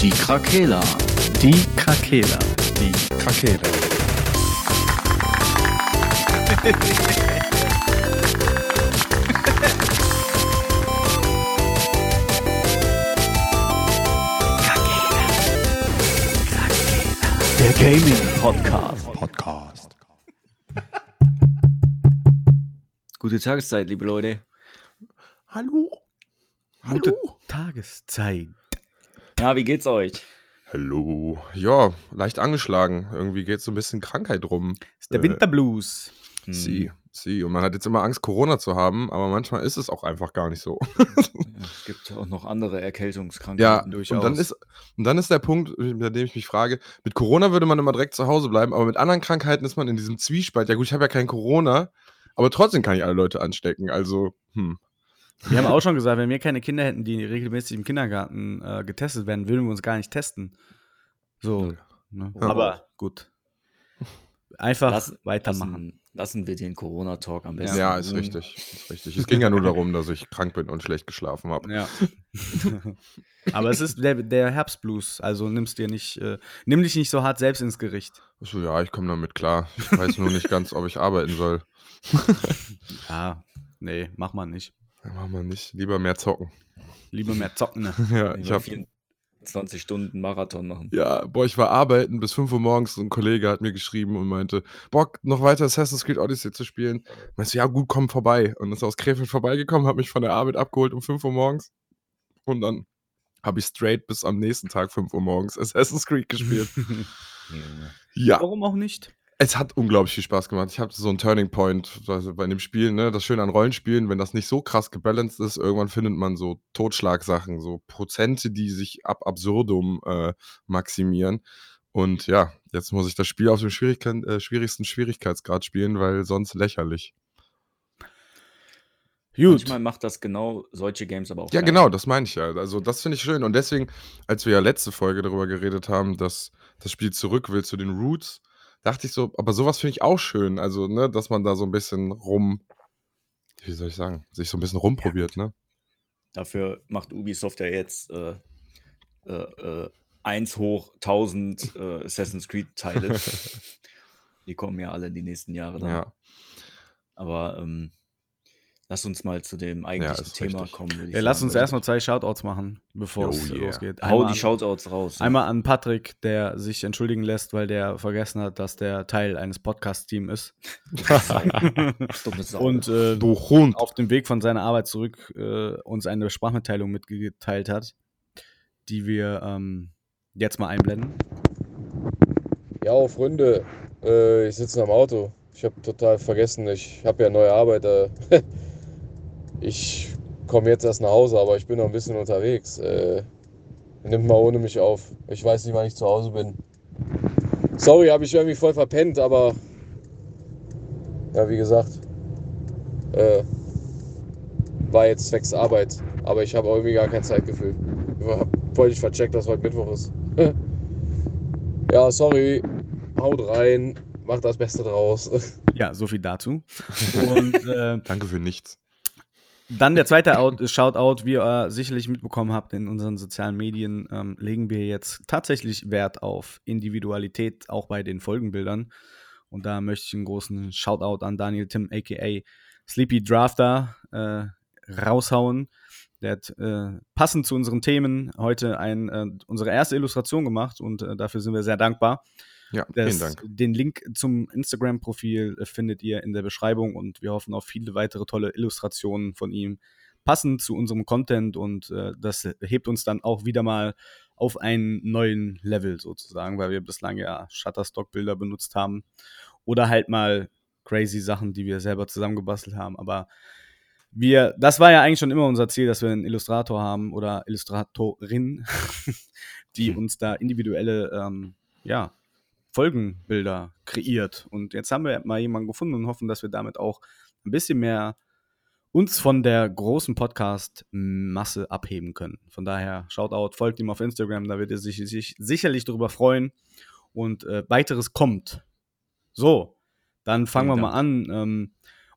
Die Krakela. Die Krakela. Die Krakela. Der Gaming Podcast. Podcast. Gute Tageszeit, liebe Leute. Hallo. Gute Hallo. Tageszeit. Ja, wie geht's euch? Hallo. Ja, leicht angeschlagen. Irgendwie geht so ein bisschen Krankheit rum. ist der Äh, Winterblues. Hm. Sie, sie. Und man hat jetzt immer Angst, Corona zu haben, aber manchmal ist es auch einfach gar nicht so. Ja, es gibt auch noch andere Erkältungskrankheiten Ja, durchaus. und dann, ist, und dann ist der Punkt, bei dem ich mich frage, mit Corona würde man immer direkt zu Hause bleiben, aber mit anderen Krankheiten ist man in diesem Zwiespalt. Ja gut, ich habe ja kein Corona, aber trotzdem kann ich alle Leute anstecken. Also, hm. Wir haben auch schon gesagt, wenn wir keine Kinder hätten, die regelmäßig im Kindergarten äh, getestet werden, würden wir uns gar nicht testen. So. Ne? Aber gut. Einfach Lass- weitermachen. lassen, lassen wir den Corona-Talk am besten. Ja, ist ruhen. richtig. Ist richtig. Es ging ja nur darum, dass ich krank bin und schlecht geschlafen habe. Ja. Aber es ist der, der Herbstblues, also nimmst dir nicht, äh, nimm dich nicht so hart selbst ins Gericht. So, ja, ich komme damit klar. Ich weiß nur nicht ganz, ob ich arbeiten soll. Ja, nee, mach mal nicht. Ja, Machen wir nicht. Lieber mehr zocken. Lieber mehr zocken. Ne? Ja, ich Lieber habe 24 Stunden Marathon machen. Ja, boah, ich war arbeiten bis 5 Uhr morgens. Ein Kollege hat mir geschrieben und meinte, Bock, noch weiter Assassin's Creed Odyssey zu spielen. Meinst du, ja, gut, komm vorbei. Und ist aus Krefeld vorbeigekommen, hat mich von der Arbeit abgeholt um 5 Uhr morgens. Und dann habe ich straight bis am nächsten Tag 5 Uhr morgens Assassin's Creed gespielt. ja, Warum auch nicht? Es hat unglaublich viel Spaß gemacht. Ich habe so einen Turning Point also bei dem Spiel, ne? Das Schöne an Rollenspielen, wenn das nicht so krass gebalanced ist, irgendwann findet man so Totschlagsachen, so Prozente, die sich ab absurdum äh, maximieren. Und ja, jetzt muss ich das Spiel auf dem Schwierigkeit, äh, schwierigsten Schwierigkeitsgrad spielen, weil sonst lächerlich. Gut. Manchmal macht das genau solche Games aber auch. Ja, geil. genau, das meine ich ja. Also, das finde ich schön. Und deswegen, als wir ja letzte Folge darüber geredet haben, dass das Spiel zurück will zu den Roots, dachte ich so, aber sowas finde ich auch schön. Also, ne, dass man da so ein bisschen rum, wie soll ich sagen, sich so ein bisschen rumprobiert, ne? Dafür macht Ubisoft ja jetzt äh, äh, äh, 1 hoch 1000 äh, Assassin's Creed-Teile. die kommen ja alle in die nächsten Jahre dann. Ja. Aber ähm, lass uns mal zu dem eigentlichen ist Thema richtig. kommen. Ja, lass uns erstmal zwei Shoutouts machen, bevor Oh es yeah. losgeht. Hau Einmal die an, Shoutouts raus. einmal an Patrick, der sich entschuldigen lässt, weil der vergessen hat, dass der Teil eines Podcast-Teams ist. Und äh, Du Hund. auf dem Weg von seiner Arbeit zurück äh, uns eine Sprachmitteilung mitgeteilt hat, die wir ähm, jetzt mal einblenden. Ja, Freunde, äh, ich sitze am Auto. Ich habe total vergessen, ich habe ja neue Arbeit. Ich komme jetzt erst nach Hause, aber ich bin noch ein bisschen unterwegs. Äh, nimmt mal ohne mich auf. Ich weiß nicht, wann ich zu Hause bin. Sorry, habe ich irgendwie voll verpennt, aber ja, wie gesagt, äh, war jetzt zwecks Arbeit, aber ich habe irgendwie gar kein Zeitgefühl. Voll nicht vercheckt, dass heute Mittwoch ist. ja, sorry, haut rein, macht das Beste draus. Ja, so viel dazu. Und äh, Danke für nichts. Dann der zweite Out Shoutout, wie ihr sicherlich mitbekommen habt in unseren sozialen Medien, ähm, legen wir jetzt tatsächlich Wert auf Individualität, auch bei den Folgenbildern. Und da möchte ich einen großen Shoutout an Daniel Tim, aka Sleepy Drafter, äh, raushauen. Der hat äh, passend zu unseren Themen heute ein, äh, unsere erste Illustration gemacht und äh, dafür sind wir sehr dankbar. Ja, Das, vielen Dank. Den Link zum Instagram-Profil äh, findet ihr in der Beschreibung und wir hoffen auf viele weitere tolle Illustrationen von ihm, passend zu unserem Content und äh, das hebt uns dann auch wieder mal auf einen neuen Level sozusagen, weil wir bislang ja Shutterstock-Bilder benutzt haben oder halt mal crazy Sachen, die wir selber zusammengebastelt haben, aber wir, das war ja eigentlich schon immer unser Ziel, dass wir einen Illustrator haben oder Illustratorin, die uns da individuelle, ähm, ja, Folgenbilder kreiert. Und jetzt haben wir mal jemanden gefunden und hoffen, dass wir damit auch ein bisschen mehr uns von der großen Podcast-Masse abheben können. Von daher, Shoutout, folgt ihm auf Instagram, da wird er sich, sich sicherlich darüber freuen. Und äh, weiteres kommt. So, dann fangen Vielen wir mal an. Ähm,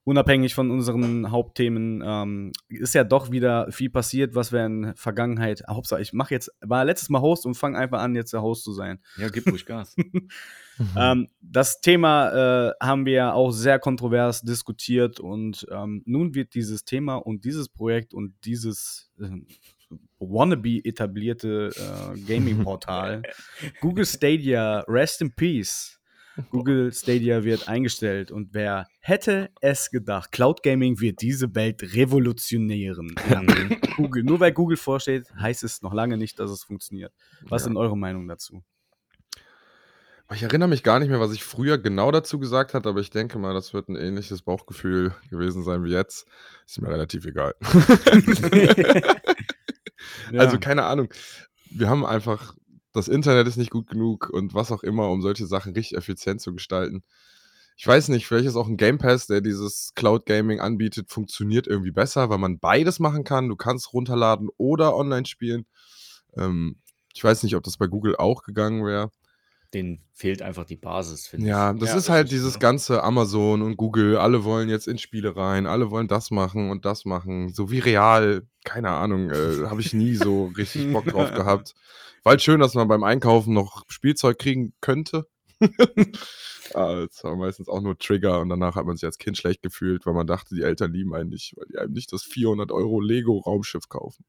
unabhängig von unseren Hauptthemen, ähm, ist ja doch wieder viel passiert, was wir in der Vergangenheit, Hauptsache, ich mache jetzt, war letztes Mal Host und fange einfach an, jetzt der Host zu sein. Ja, gib ruhig Gas. ähm, das Thema äh, haben wir ja auch sehr kontrovers diskutiert und ähm, nun wird dieses Thema und dieses Projekt und dieses äh, wannabe etablierte äh, Gaming-Portal Google Stadia, rest in peace. Google Stadia wird eingestellt und wer hätte es gedacht, Cloud Gaming wird diese Welt revolutionieren. Google, nur weil Google vorsteht, heißt es noch lange nicht, dass es funktioniert. Was ja. sind eure Meinungen dazu? Ich erinnere mich gar nicht mehr, was ich früher genau dazu gesagt habe, aber ich denke mal, das wird ein ähnliches Bauchgefühl gewesen sein wie jetzt. Ist mir relativ egal. ja. Also keine Ahnung. Wir haben einfach das Internet ist nicht gut genug und was auch immer, um solche Sachen richtig effizient zu gestalten. Ich weiß nicht, vielleicht ist auch ein Game Pass, der dieses Cloud Gaming anbietet, funktioniert irgendwie besser, weil man beides machen kann. Du kannst runterladen oder online spielen. Ähm, ich weiß nicht, ob das bei Google auch gegangen wäre. Den fehlt einfach die Basis, finde ja, ich. Das ja, das ist halt dieses ja. ganze Amazon und Google. Alle wollen jetzt in Spiele rein, alle wollen das machen und das machen. So wie real, keine Ahnung, äh, habe ich nie so richtig Bock drauf gehabt. War halt schön, dass man beim Einkaufen noch Spielzeug kriegen könnte. ah, das war meistens auch nur Trigger und danach hat man sich als Kind schlecht gefühlt, weil man dachte, die Eltern lieben einen nicht, weil die einem nicht das 400 Euro Lego-Raumschiff kaufen.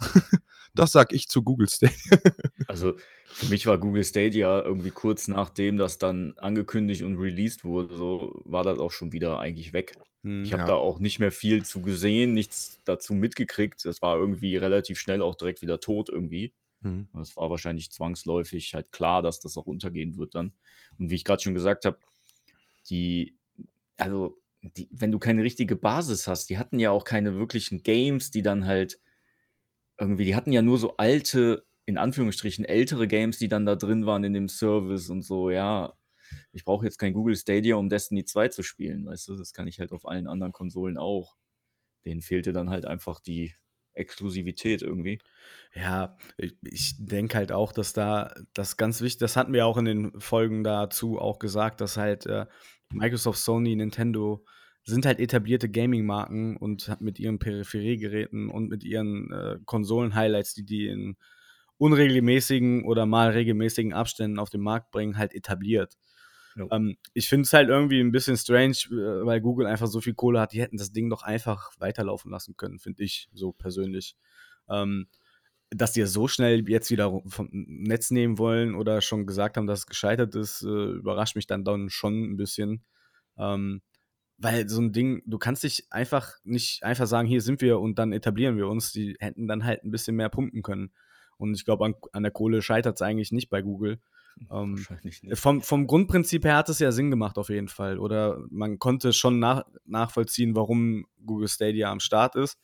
das sag ich zu Google Stadia. also für mich war Google Stadia irgendwie kurz nachdem das dann angekündigt und released wurde, so war das auch schon wieder eigentlich weg. Hm, ich habe ja. da auch nicht mehr viel zu gesehen, nichts dazu mitgekriegt. Das war irgendwie relativ schnell auch direkt wieder tot irgendwie. Mhm. Es war wahrscheinlich zwangsläufig halt klar, dass das auch untergehen wird dann. Und wie ich gerade schon gesagt habe, die, also, die, wenn du keine richtige Basis hast, die hatten ja auch keine wirklichen Games, die dann halt irgendwie, die hatten ja nur so alte, in Anführungsstrichen ältere Games, die dann da drin waren in dem Service und so, ja. Ich brauche jetzt kein Google Stadia, um Destiny 2 zu spielen, weißt du, das kann ich halt auf allen anderen Konsolen auch. Denen fehlte dann halt einfach die Exklusivität irgendwie. Ja, ich, ich denke halt auch, dass da das ganz wichtig, das hatten wir auch in den Folgen dazu auch gesagt, dass halt äh, Microsoft, Sony, Nintendo sind halt etablierte Gaming-Marken und mit ihren Peripheriegeräten und mit ihren äh, Konsolen-Highlights, die die in unregelmäßigen oder mal regelmäßigen Abständen auf den Markt bringen, halt etabliert. Ähm, ich finde es halt irgendwie ein bisschen strange, äh, weil Google einfach so viel Kohle hat, die hätten das Ding doch einfach weiterlaufen lassen können, finde ich so persönlich. Ähm, dass die ja so schnell jetzt wieder vom Netz nehmen wollen oder schon gesagt haben, dass es gescheitert ist, äh, überrascht mich dann, dann schon ein bisschen. Ähm, weil so ein Ding, du kannst dich einfach nicht einfach sagen, hier sind wir und dann etablieren wir uns. Die hätten dann halt ein bisschen mehr pumpen können. Und ich glaube, an, an, der Kohle scheitert es eigentlich nicht bei Google. Ähm. Vom, vom Grundprinzip her hat es ja Sinn gemacht, auf jeden Fall. Oder man konnte schon nach, nachvollziehen, warum Google Stadia am Start ist.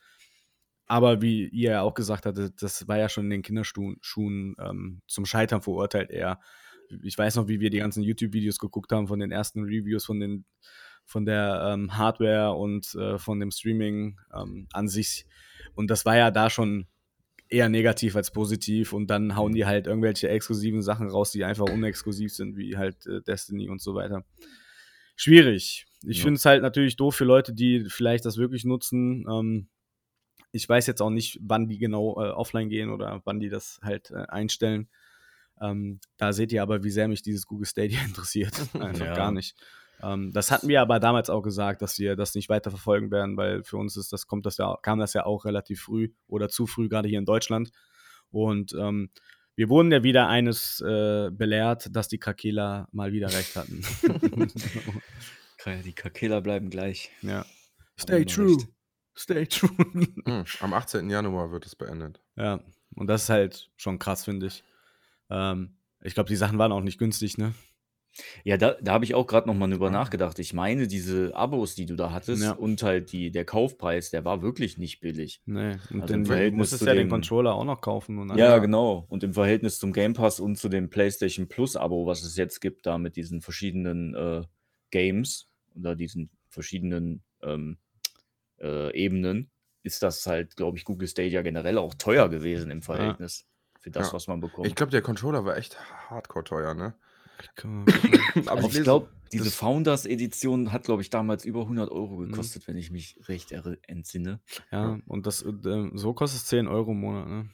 Aber wie ihr ja auch gesagt hattet, das war ja schon in den Kinderschuhen ähm, zum Scheitern verurteilt eher. Ich weiß noch, wie wir die ganzen YouTube-Videos geguckt haben von den ersten Reviews von, den, von der ähm, Hardware und äh, von dem Streaming ähm, an sich. Und das war ja da schon eher negativ als positiv und dann hauen die halt irgendwelche exklusiven Sachen raus, die einfach unexklusiv sind, wie halt äh, Destiny und so weiter. Schwierig. Ich ja. finde es halt natürlich doof für Leute, die vielleicht das wirklich nutzen. Ähm, ich weiß jetzt auch nicht, wann die genau äh, offline gehen oder wann die das halt äh, einstellen. Ähm, da seht ihr aber, wie sehr mich dieses Google Stadia interessiert. Einfach ja. gar nicht. Ähm, das hatten wir aber damals auch gesagt, dass wir das nicht weiter verfolgen werden, weil für uns ist das, kommt das ja, kam das ja auch relativ früh oder zu früh, gerade hier in Deutschland. Und ähm, wir wurden ja wieder eines äh, belehrt, dass die Krakela mal wieder recht hatten. die Krakela bleiben gleich. Ja. Stay true. Recht. Stay true. Am 18. Januar wird es beendet. Ja, und das ist halt schon krass, finde ich. Ähm, ich glaube, die Sachen waren auch nicht günstig, ne? Ja, da da habe ich auch gerade noch mal drüber nachgedacht. Ich meine, diese Abos, die du da hattest Ja. und halt die der Kaufpreis, der war wirklich nicht billig. Ne, und Also, im den du musstest ja den Controller auch noch kaufen und Ja, genau. Und im Verhältnis zum Game Pass und zu dem PlayStation Plus Abo, was es jetzt gibt, da mit diesen verschiedenen, äh, Games oder diesen verschiedenen, ähm, äh, Ebenen, ist das halt, glaube ich, Google Stadia generell auch teuer gewesen im. Verhältnis für das, Ja. was man Ich glaube, der Controller war echt hardcore teuer, ne? Aber ich glaube, Diese Founders-Edition hat, glaube ich, damals über 100 Euro gekostet, mhm. wenn ich mich recht entsinne. Ja, und das äh, so kostet es 10 Euro im Monat, ne?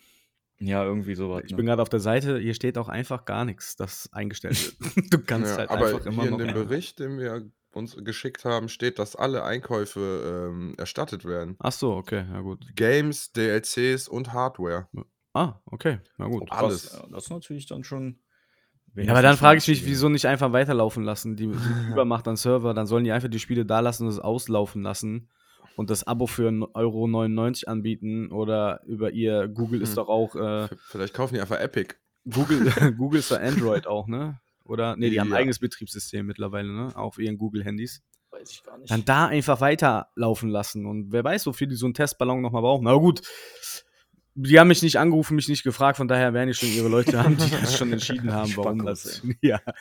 Ja, irgendwie sowas. Ich ne? bin gerade auf der Seite, hier steht auch einfach gar nichts, das eingestellt wird. du kannst ja, halt aber einfach immer hier noch. in dem Bericht, den wir uns geschickt haben, steht, dass alle Einkäufe ähm, erstattet werden. Ach so, okay, ja gut. Games, DLCs und Hardware. Ah, okay, na gut. Alles. Das ist natürlich dann schon. Ja, aber dann frage ich mich, wieso nicht einfach weiterlaufen lassen? Die, die Übermacht an Server, dann sollen die einfach die Spiele da lassen und es auslaufen lassen und das Abo für 1,99 Euro anbieten oder über ihr Google ist hm. doch auch. Äh, Vielleicht kaufen die einfach Epic. Google, Google ist doch Android auch, ne? Oder? Ne, die ja. haben ein eigenes Betriebssystem mittlerweile, ne? Auf ihren Google-Handys. Weiß ich gar nicht. Dann da einfach weiterlaufen lassen. Und wer weiß, wofür die so einen Testballon nochmal brauchen. Aber gut, die haben mich nicht angerufen, mich nicht gefragt, von daher werden die schon ihre Leute haben, die das schon entschieden haben, warum das. Ja. ja.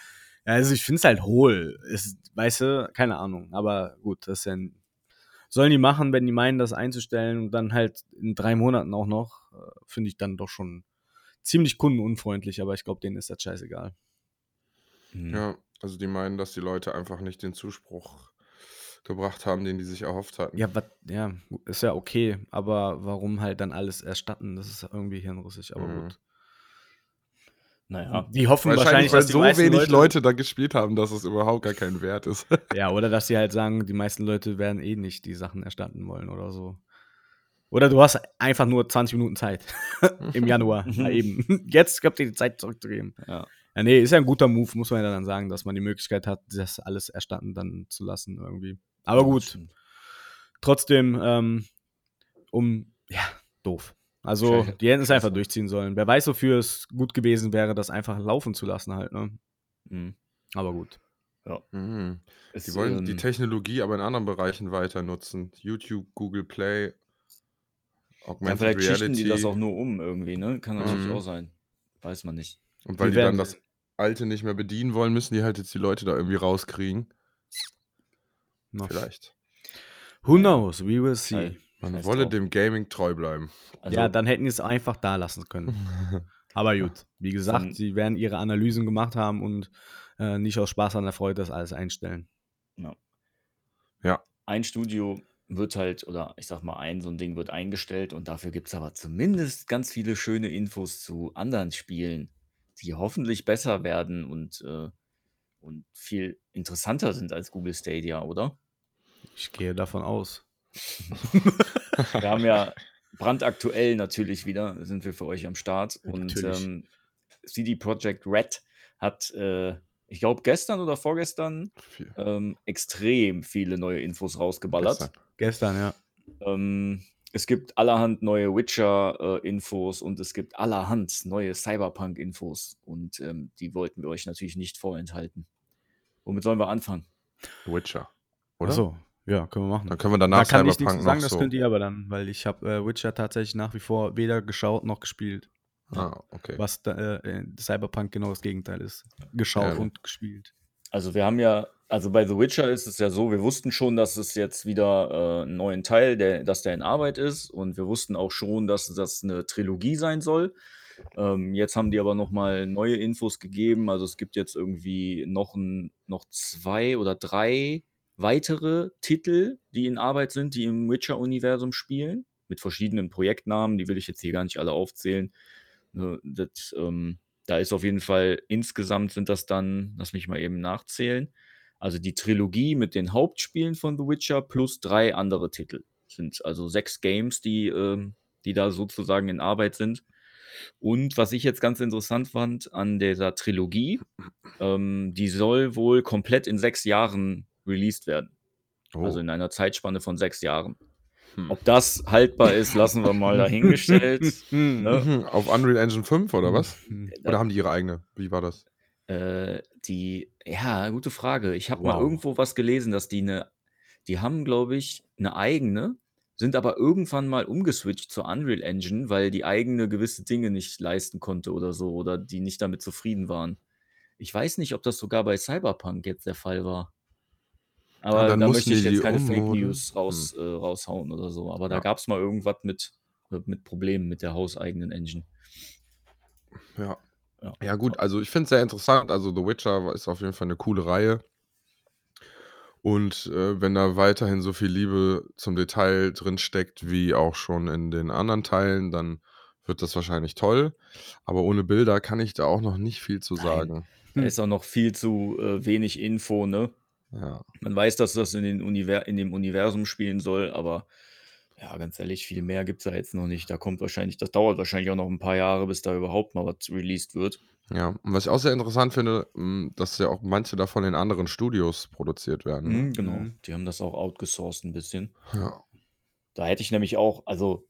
Also ich finde es halt hohl. Ist, weißt du, keine Ahnung. Aber gut, das ist ja ein, sollen die machen, wenn die meinen, das einzustellen und dann halt in drei Monaten auch noch, äh, finde ich dann doch schon ziemlich kundenunfreundlich, aber ich glaube, denen ist das scheißegal. Mhm. Ja, also die meinen, dass die Leute einfach nicht den Zuspruch gebracht haben, den die sich erhofft hatten. Ja, wat, ja, ist ja okay, aber warum halt dann alles erstatten? Das ist irgendwie hirnrissig, aber mhm. gut. Naja. Die hoffen wahrscheinlich, weil so wenig Leute, Leute, da gespielt haben, dass es überhaupt gar keinen Wert ist. ja, oder dass sie halt sagen, die meisten Leute werden eh nicht die Sachen erstatten wollen oder so. Oder du hast einfach nur 20 Minuten Zeit im Januar. Na eben. Jetzt habt ihr die Zeit zurückzugeben. Ja. Ja, nee, ist ja ein guter Move, muss man ja dann sagen, dass man die Möglichkeit hat, das alles erstatten dann zu lassen irgendwie. Aber gut. Trotzdem, ähm, um, ja, doof. Also, die hätten es einfach durchziehen sollen. Wer weiß, wofür es gut gewesen wäre, das einfach laufen zu lassen halt, ne? Mhm. Aber gut. Ja. Mhm. Die wollen ähm, die Technologie aber in anderen Bereichen weiter nutzen. YouTube, Google Play, Augmented ja, vielleicht Reality. schichten die das auch nur um irgendwie, ne? Kann natürlich mhm. auch sein. Weiß man nicht. Und weil die, die dann das Alte nicht mehr bedienen wollen, müssen die halt jetzt die Leute da irgendwie rauskriegen. No. Vielleicht. Who knows? We will see. Man wolle dem Gaming treu bleiben. Also, ja, dann hätten sie es einfach da lassen können. Aber gut, wie gesagt, dann, sie werden ihre Analysen gemacht haben und äh, nicht aus Spaß an der Freude das alles einstellen. Ja. ja. Ein Studio wird halt, oder ich sag mal, ein so ein Ding wird eingestellt und dafür gibt es aber zumindest ganz viele schöne Infos zu anderen Spielen, die hoffentlich besser werden und, äh, und viel interessanter sind als Google Stadia, oder? Ich gehe davon aus. wir haben ja brandaktuell natürlich wieder, sind wir für euch am Start. Und ähm, CD Projekt Red hat, äh, ich glaube, gestern oder vorgestern ähm, extrem viele neue Infos rausgeballert. Gestern, gestern ja. Ähm, es gibt allerhand neue Witcher-Infos äh, und es gibt allerhand neue Cyberpunk-Infos. Und ähm, die wollten wir euch natürlich nicht vorenthalten. Womit sollen wir anfangen? Witcher. Oder? Achso, ja, können wir machen. Dann können wir danach da kann Cyberpunk ich nichts sagen, das so. könnt ihr aber dann, weil ich habe äh, Witcher tatsächlich nach wie vor weder geschaut noch gespielt. Ah, okay. Was da, äh, Cyberpunk genau das Gegenteil ist. Geschaut ja. und gespielt. Also wir haben ja, also bei The Witcher ist es ja so, wir wussten schon, dass es jetzt wieder äh, einen neuen Teil, der, dass der in Arbeit ist und wir wussten auch schon, dass das eine Trilogie sein soll. Ähm, jetzt haben die aber nochmal neue Infos gegeben. Also es gibt jetzt irgendwie noch, ein, noch zwei oder drei weitere Titel, die in Arbeit sind, die im Witcher-Universum spielen, mit verschiedenen Projektnamen, die will ich jetzt hier gar nicht alle aufzählen. Ne, das, ähm, da ist auf jeden Fall insgesamt sind das dann, lass mich mal eben nachzählen, also die Trilogie mit den Hauptspielen von The Witcher plus drei andere Titel. Sind also sechs Games, die, äh, die da sozusagen in Arbeit sind. Und was ich jetzt ganz interessant fand an dieser Trilogie, ähm, die soll wohl komplett in sechs Jahren released werden. Also oh. Also in einer Zeitspanne von sechs Jahren. Hm. Ob das haltbar ist, lassen wir mal dahingestellt. ne? Mhm. Auf Unreal Engine 5 oder was? Hm. Oder haben die ihre eigene? Wie war das? Äh, die, ja, gute Frage. Ich habe wow. mal irgendwo was gelesen, dass die eine, die haben, glaube ich, eine eigene, sind aber irgendwann mal umgeswitcht zur Unreal Engine, weil die eigene gewisse Dinge nicht leisten konnte oder so, oder die nicht damit zufrieden waren. Ich weiß nicht, ob das sogar bei Cyberpunk jetzt der Fall war. Aber da möchte ich jetzt keine Fake News raus, hm. äh, raushauen oder so. Aber da gab es mal irgendwas mit, mit Problemen mit der hauseigenen Engine. Ja. Ja, ja gut, also ich finde es sehr interessant. Also The Witcher ist auf jeden Fall eine coole Reihe. Und äh, wenn da weiterhin so viel Liebe zum Detail drin steckt, wie auch schon in den anderen Teilen, dann wird das wahrscheinlich toll. Aber ohne Bilder kann ich da auch noch nicht viel zu Nein. sagen. Da ist auch noch viel zu äh, wenig Info, ne? Ja. Man weiß, dass das in, den Univer in dem Universum spielen soll, aber ja, ganz ehrlich, viel mehr gibt es da jetzt noch nicht. Da kommt wahrscheinlich, das dauert wahrscheinlich auch noch ein paar Jahre, bis da überhaupt mal was released wird. Ja, und was ich auch sehr interessant finde, mh, dass ja auch manche davon in anderen Studios produziert werden. Ne? Mhm, genau. Mhm. Die haben das auch outgesourced ein bisschen. Ja. Da hätte ich nämlich auch, also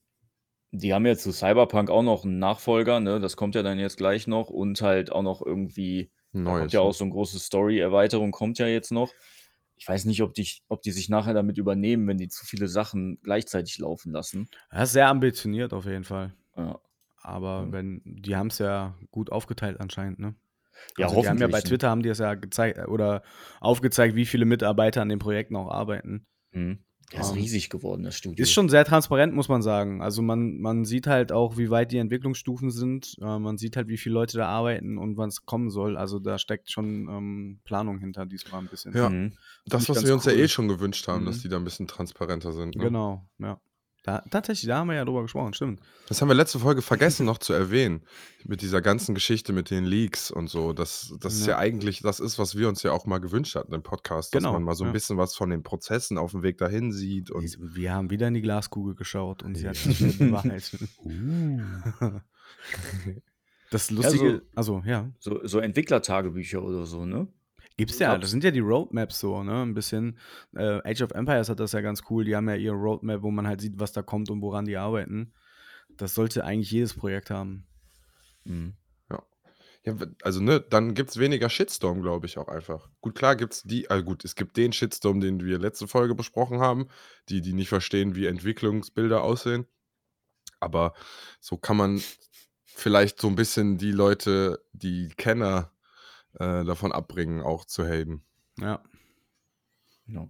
die haben jetzt zu Cyberpunk auch noch einen Nachfolger, ne? Das kommt ja dann jetzt gleich noch und halt auch noch irgendwie, da kommt Neues. ja ne? auch so eine große Story-Erweiterung, kommt ja jetzt noch. Ich weiß nicht, ob die, ob die sich nachher damit übernehmen, wenn die zu viele Sachen gleichzeitig laufen lassen. Das ist sehr ambitioniert auf jeden Fall. Ja, Aber Ja. wenn, die haben es ja gut aufgeteilt anscheinend, ne? ja Also die haben ja bei hoffentlich. Twitter haben die es ja gezeigt oder aufgezeigt, wie viele Mitarbeiter an den Projekten auch arbeiten. Mhm. Ja, ist Ähm, riesig geworden, das Studio. Ist schon sehr transparent, muss man sagen. Also man, man sieht halt auch, wie weit die Entwicklungsstufen sind. Äh, man sieht halt, wie viele Leute da arbeiten und wann es kommen soll. Also da steckt schon ähm, Planung hinter diesmal ein bisschen. Ja. Mhm. Das, was wir uns ja cool. eh schon gewünscht haben, dass Mhm. die da ein bisschen transparenter sind. Ne? Genau, ja. Da, tatsächlich, da haben wir ja drüber gesprochen, stimmt. Das haben wir letzte Folge vergessen noch zu erwähnen. Mit dieser ganzen Geschichte mit den Leaks und so. Das, das ist Ja. ja eigentlich, das ist, was wir uns ja auch mal gewünscht hatten im Podcast, dass Genau, man mal so ein ja. bisschen was von den Prozessen auf dem Weg dahin sieht. Und Wir, haben wieder in die Glaskugel geschaut und sie hat Ja. wieder bewahrheitet. Das Lustige, also ja, So, so Entwicklertagebücher oder so, ne? Gibt's ja, das sind ja die Roadmaps so, ne, ein bisschen. Äh, Age of Empires hat das ja ganz cool, die haben ja ihre Roadmap, wo man halt sieht, was da kommt und woran die arbeiten. Das sollte eigentlich jedes Projekt haben. Mhm. ja, also ne, dann gibt es weniger Shitstorm, glaube ich, auch einfach. Gut, klar gibt es die, also gut, es gibt den Shitstorm, den wir letzte Folge besprochen haben, die, die nicht verstehen, wie Entwicklungsbilder aussehen. Aber so kann man vielleicht so ein bisschen die Leute, die Kenner äh, davon abbringen, auch zu haten. Ja. Ja.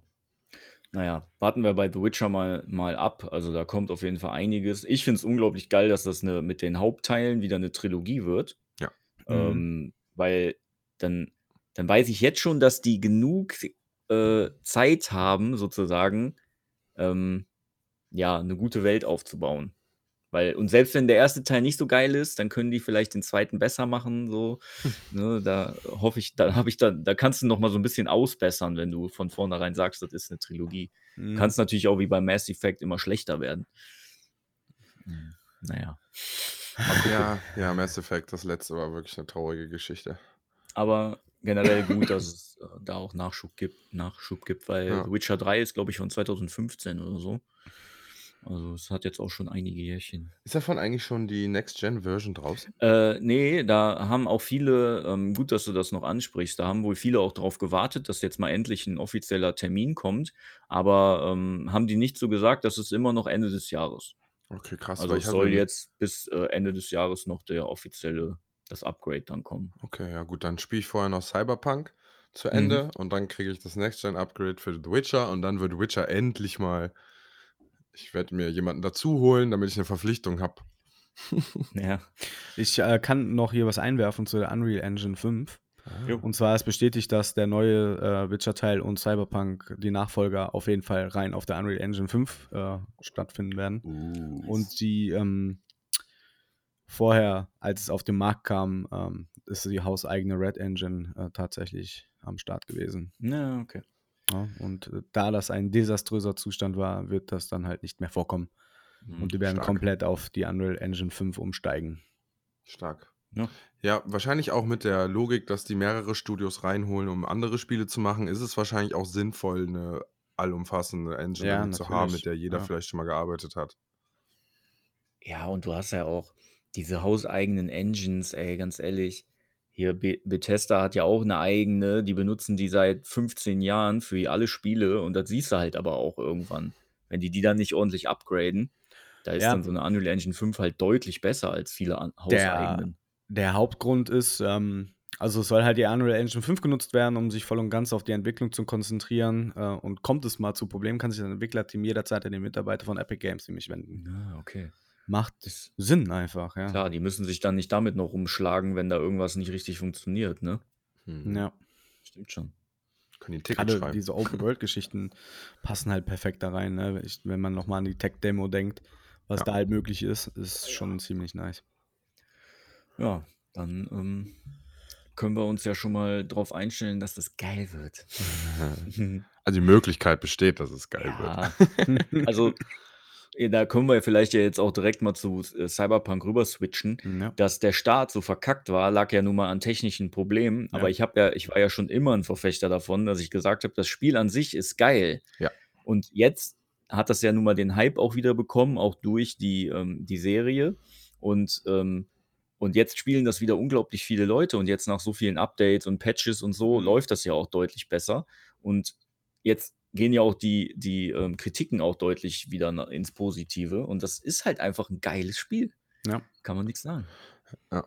Naja, warten wir bei The Witcher mal, mal ab. Also da kommt auf jeden Fall einiges. Ich finde es unglaublich geil, dass das eine, mit den Hauptteilen wieder eine Trilogie wird. Ja. Ähm, weil dann, dann weiß ich jetzt schon, dass die genug äh, Zeit haben, sozusagen, ähm, ja, eine gute Welt aufzubauen. Weil, und selbst wenn der erste Teil nicht so geil ist, dann können die vielleicht den zweiten besser machen. So. Ne, da hoffe ich, da habe ich da, da kannst du noch mal so ein bisschen ausbessern, wenn du von vornherein sagst, das ist eine Trilogie. Mhm. Kann es natürlich auch wie bei Mass Effect immer schlechter werden. Hm, Naja. Ja, ja, Mass Effect, das letzte war wirklich eine traurige Geschichte. Aber generell gut, dass es äh, da auch Nachschub gibt, Nachschub gibt, weil Ja. Witcher 3 ist, glaube ich, von 2015 oder so. Also es hat jetzt auch schon einige Jährchen. Ist davon eigentlich schon die Next-Gen-Version draußen? Äh, nee, da haben auch viele, ähm, gut, dass du das noch ansprichst, da haben wohl viele auch darauf gewartet, dass jetzt mal endlich ein offizieller Termin kommt, aber ähm, haben die nicht so gesagt, dass es immer noch Ende des Jahres. Okay, krass. Also weil es ich hatte soll jetzt bis äh, Ende des Jahres noch der offizielle, das Upgrade dann kommen. Okay, ja gut, dann spiele ich vorher noch Cyberpunk zu Mhm. Ende und dann kriege ich das Next-Gen-Upgrade für The Witcher und dann wird Witcher endlich mal. Ich werde mir jemanden dazu holen, damit ich eine Verpflichtung habe. Ja. Ich äh, kann noch hier was einwerfen zu der Unreal Engine 5. Jo. Und zwar ist bestätigt, dass der neue äh, Witcher-Teil und Cyberpunk, die Nachfolger, auf jeden Fall rein auf der Unreal Engine 5 äh, stattfinden werden. Uh. Und die ähm, vorher, als es auf den Markt kam, ähm, ist die hauseigene Red Engine äh, tatsächlich am Start gewesen. Ja, okay. Ja, und äh, da das ein desaströser Zustand war, wird das dann halt nicht mehr vorkommen. Mhm. Und die werden stark. komplett auf die Unreal Engine 5 umsteigen. Stark. Ja. Ja, wahrscheinlich auch mit der Logik, dass die mehrere Studios reinholen, um andere Spiele zu machen, ist es wahrscheinlich auch sinnvoll, eine allumfassende Engine Ja, zu haben, mit der jeder ja. vielleicht schon mal gearbeitet hat. Ja, und du hast ja auch diese hauseigenen Engines, ey, ganz ehrlich. Hier, Be Bethesda hat ja auch eine eigene, die benutzen die seit 15 Jahren für alle Spiele und das siehst du halt aber auch irgendwann. Wenn die die dann nicht ordentlich upgraden, da ist Ja. dann so eine Unreal Engine 5 halt deutlich besser als viele an Der- hauseigenen. Der Hauptgrund ist, ähm, also es soll halt die Unreal Engine 5 genutzt werden, um sich voll und ganz auf die Entwicklung zu konzentrieren. Äh, und kommt es mal zu Problemen, kann sich das Entwicklerteam jederzeit an den Mitarbeiter von Epic Games nämlich wenden. Ja, okay. Macht Das, Sinn einfach, ja. klar, die müssen sich dann nicht damit noch rumschlagen, wenn da irgendwas nicht richtig funktioniert, ne? Hm. Ja. Stimmt schon. Können die Ticket Gerade diese Open-World-Geschichten passen halt perfekt da rein. Ne? Wenn man nochmal an die Tech-Demo denkt, was ja. da halt möglich ist, ist schon ziemlich nice. Ja, dann ähm, können wir uns ja schon mal darauf einstellen, dass das geil wird. Also die Möglichkeit besteht, dass es geil ja. wird. also da können wir vielleicht ja jetzt auch direkt mal zu äh, Cyberpunk rüber switchen. Ja. Dass der Start so verkackt war, lag ja nun mal an technischen Problemen. Ja. Aber ich habe ja, ich war ja schon immer ein Verfechter davon, dass ich gesagt habe, das Spiel an sich ist geil. Ja. Und jetzt hat das ja nun mal den Hype auch wieder bekommen, auch durch die, ähm, die Serie. Und, ähm, und jetzt spielen das wieder unglaublich viele Leute. Und jetzt nach so vielen Updates und Patches und so mhm. läuft das ja auch deutlich besser. Und jetzt gehen ja auch die, die ähm, Kritiken auch deutlich wieder ins Positive. Und das ist halt einfach ein geiles Spiel. Ja. Kann man nichts sagen. Ja.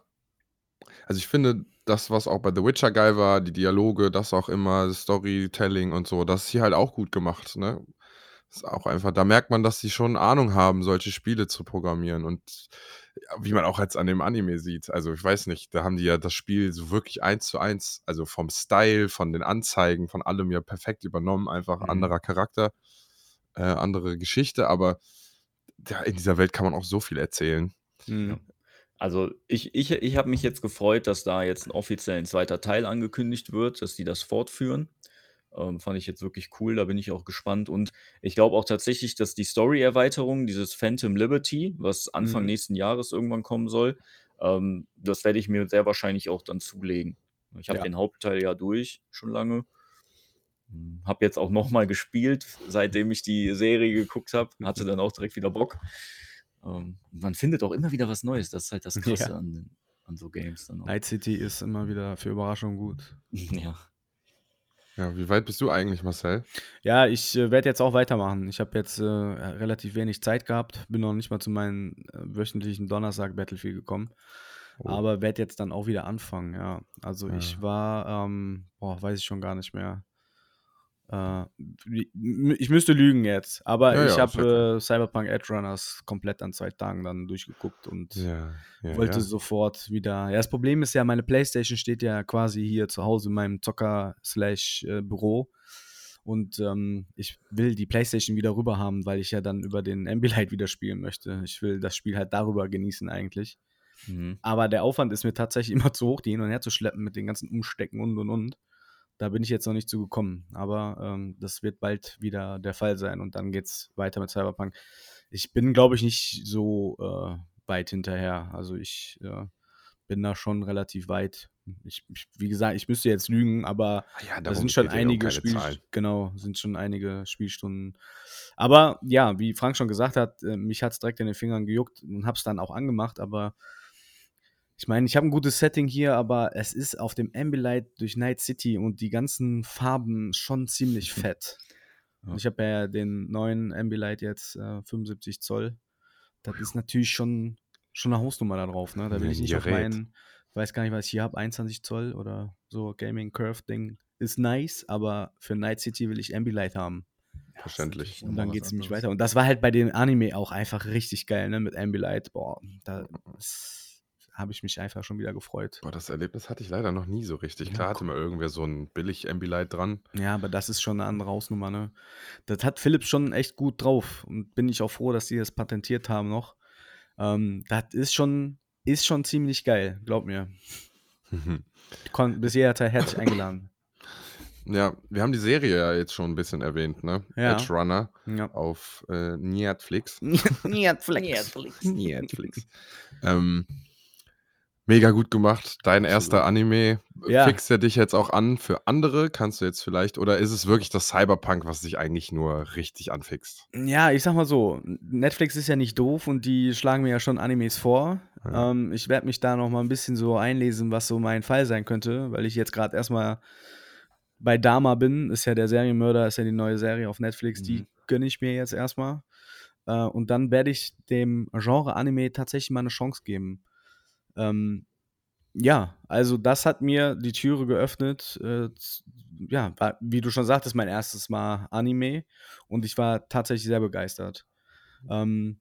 Also ich finde, das, was auch bei The Witcher geil war, die Dialoge, das auch immer, Storytelling und so, das ist hier halt auch gut gemacht. Ne? ist auch einfach, da merkt man, dass sie schon Ahnung haben, solche Spiele zu programmieren. Und wie man auch jetzt an dem Anime sieht, also ich weiß nicht, da haben die ja das Spiel so wirklich eins zu eins, also vom Style, von den Anzeigen, von allem ja perfekt übernommen, einfach mhm. anderer Charakter, äh, andere Geschichte, aber ja, in dieser Welt kann man auch so viel erzählen. Mhm. Also ich, ich, ich habe mich jetzt gefreut, dass da jetzt ein offiziell ein zweiter Teil angekündigt wird, dass die das fortführen. Ähm, fand ich jetzt wirklich cool, da bin ich auch gespannt. Und ich glaube auch tatsächlich, dass die Story-Erweiterung, dieses Phantom Liberty, was Anfang mhm. nächsten Jahres irgendwann kommen soll, ähm, das werde ich mir sehr wahrscheinlich auch dann zulegen. Ich habe ja. den Hauptteil ja durch, schon lange. Hm, habe jetzt auch nochmal gespielt, seitdem ich die Serie geguckt habe. Hatte dann auch direkt wieder Bock. Ähm, man findet auch immer wieder was Neues. Das ist halt das Krasse ja. an, an so Games. Dann auch. Night City ist immer wieder für Überraschungen gut. ja. Ja, wie weit bist du eigentlich, Marcel? Ja, ich äh, werde jetzt auch weitermachen. Ich habe jetzt äh, relativ wenig Zeit gehabt, bin noch nicht mal zu meinem äh, wöchentlichen Donnerstag-Battlefield gekommen. Oh. Aber werde jetzt dann auch wieder anfangen, ja. Also ja. ich war, ähm, boah, weiß ich schon gar nicht mehr. Äh, ich müsste lügen jetzt, aber ja, ich ja, habe äh, Cyberpunk Edge Runners komplett an zwei Tagen dann durchgeguckt und ja, wollte sofort wieder. Ja, das Problem ist ja, meine Playstation steht ja quasi hier zu Hause in meinem Zocker-Slash-Büro. Äh, und ähm, ich will die Playstation wieder rüber haben, weil ich ja dann über den Ambilight wieder spielen möchte. Ich will das Spiel halt darüber genießen eigentlich. Mhm. Aber der Aufwand ist mir tatsächlich immer zu hoch, die hin und her zu schleppen mit den ganzen Umstecken und und und. Da bin ich jetzt noch nicht zu gekommen, aber ähm, das wird bald wieder der Fall sein und dann geht es weiter mit Cyberpunk. Ich bin, glaube ich, nicht so äh, weit hinterher. Also ich äh, bin da schon relativ weit. Ich, ich, wie gesagt, ich müsste jetzt lügen, aber ah ja, da sind schon einige Spiel, genau, sind schon einige Spielstunden. Aber ja, wie Frank schon gesagt hat, äh, mich hat es direkt in den Fingern gejuckt und habe es dann auch angemacht, aber ich meine, ich habe ein gutes Setting hier, aber es ist auf dem Ambilight durch Night City und die ganzen Farben schon ziemlich fett. Ja. Ich habe ja den neuen Ambilight jetzt, äh, 75 Zoll. Das ist natürlich schon, schon eine Hausnummer da drauf. Ne? Da will ich nicht auf meinen, weiß gar nicht, was ich hier habe, 21 Zoll oder so Gaming Curve Ding. Ist nice, aber für Night City will ich Ambilight haben. Verständlich. Und dann geht es nämlich weiter. Und das war halt bei den Anime auch einfach richtig geil, ne? Mit Ambilight. Boah, da ist habe ich mich einfach schon wieder gefreut. Boah, das Erlebnis hatte ich leider noch nie so richtig. Ja, Klar hatte mal irgendwer so ein billig Ambilight dran. Ja, aber das ist schon eine andere Hausnummer, ne? Das hat Philips schon echt gut drauf und bin ich auch froh, dass die das patentiert haben noch. Ähm, das ist schon, ist schon ziemlich geil, glaub mir. Kon bis jeder Teil herzlich eingeladen. Ja, wir haben die Serie ja jetzt schon ein bisschen erwähnt, ne? Ja. Edge Runner ja. auf äh, Netflix. Netflix. Netflix. ähm, Mega gut gemacht. Dein erster Anime. Ja. Fixt er dich jetzt auch an für andere? Kannst du jetzt vielleicht, oder ist es wirklich das Cyberpunk, was dich eigentlich nur richtig anfixt? Ja, ich sag mal so, Netflix ist ja nicht doof und die schlagen mir ja schon Animes vor. Ja. Ähm, ich werde mich da noch mal ein bisschen so einlesen, was so mein Fall sein könnte, weil ich jetzt gerade erstmal bei Dama bin. Ist ja der Serienmörder, ist ja die neue Serie auf Netflix. Mhm. Die gönne ich mir jetzt erstmal. Äh, und dann werde ich dem Genre Anime tatsächlich mal eine Chance geben. Ähm, ja, also das hat mir die Türe geöffnet. Äh, ja, war, wie du schon sagtest, mein erstes Mal Anime und ich war tatsächlich sehr begeistert. Ähm,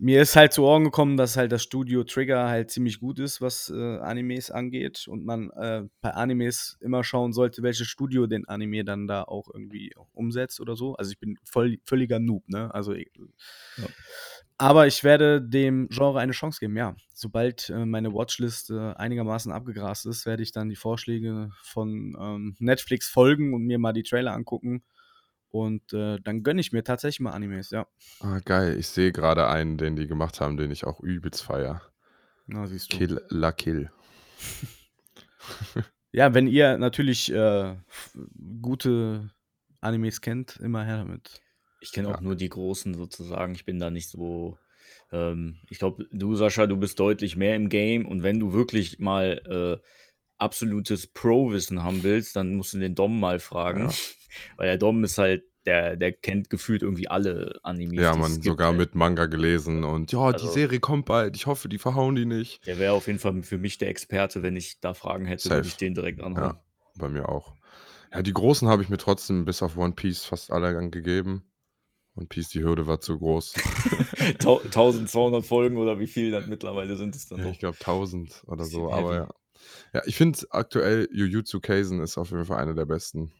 mir ist halt zu Ohren gekommen, dass halt das Studio Trigger halt ziemlich gut ist, was äh, Animes angeht und man äh, bei Animes immer schauen sollte, welches Studio den Anime dann da auch irgendwie umsetzt oder so. Also ich bin voll, völliger Noob, ne? Also ja. Aber ich werde dem Genre eine Chance geben, ja. Sobald äh, meine Watchlist äh, einigermaßen abgegrast ist, werde ich dann die Vorschläge von ähm, Netflix folgen und mir mal die Trailer angucken und äh, dann gönne ich mir tatsächlich mal Animes, ja. Ah, geil. Ich sehe gerade einen, den die gemacht haben, den ich auch übelst feier. Na, siehst du. Kill la Kill. ja, wenn ihr natürlich äh, gute Animes kennt, immer her damit. Ich kenne auch ja. nur die großen sozusagen. Ich bin da nicht so. Ähm, ich glaube, du, Sascha, du bist deutlich mehr im Game und wenn du wirklich mal äh, absolutes Pro-Wissen haben willst, dann musst du den Dom mal fragen. Ja. Weil der Dom ist halt, der, der kennt gefühlt irgendwie alle Animes. Ja, man, sogar halt. mit Manga gelesen und ja, also, die Serie kommt bald. Ich hoffe, die verhauen die nicht. Der wäre auf jeden Fall für mich der Experte, wenn ich da Fragen hätte, würde ich den direkt anhauen. Ja, bei mir auch. Ja, die großen habe ich mir trotzdem bis auf One Piece fast alle gegeben. One Piece, die Hürde war zu groß. 1200 Folgen oder wie viel dann mittlerweile sind es dann ja, Ich glaube 1000 oder so, aber ja. Ja, ich finde aktuell Jujutsu Kaisen ist auf jeden Fall einer der besten,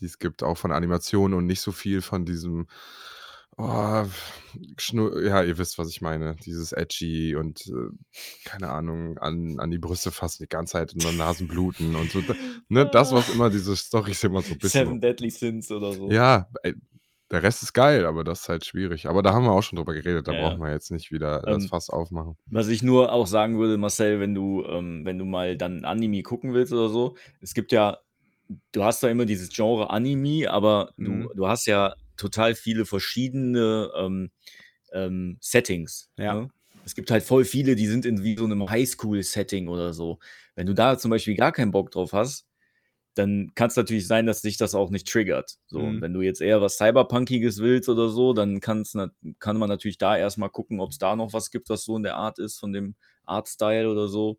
die es gibt, auch von Animationen und nicht so viel von diesem, oh, ja, ihr wisst, was ich meine, dieses Edgy und äh, keine Ahnung, an, an die Brüste fassen die ganze Zeit und dann Nasenbluten und so. Ne, das, was immer diese Storys immer so ein bisschen. Seven Deadly Sins oder so. Ja, ey, der Rest ist geil, aber das ist halt schwierig. Aber da haben wir auch schon drüber geredet, da ja, brauchen wir jetzt nicht wieder ähm, das Fass aufmachen. Was ich nur auch sagen würde, Marcel, wenn du, ähm, wenn du mal dann Anime gucken willst oder so, es gibt ja, du hast da immer dieses Genre Anime, aber mhm. du, du hast ja total viele verschiedene ähm, ähm Settings. Ja. Ne? Es gibt halt voll viele, die sind in wie so einem Highschool-Setting oder so. Wenn du da zum Beispiel gar keinen Bock drauf hast, dann kann es natürlich sein, dass sich das auch nicht triggert. So, mhm. und wenn du jetzt eher was Cyberpunkiges willst oder so, dann kann's, kann man natürlich da erstmal gucken, ob es da noch was gibt, was so in der Art ist, von dem Artstyle oder so.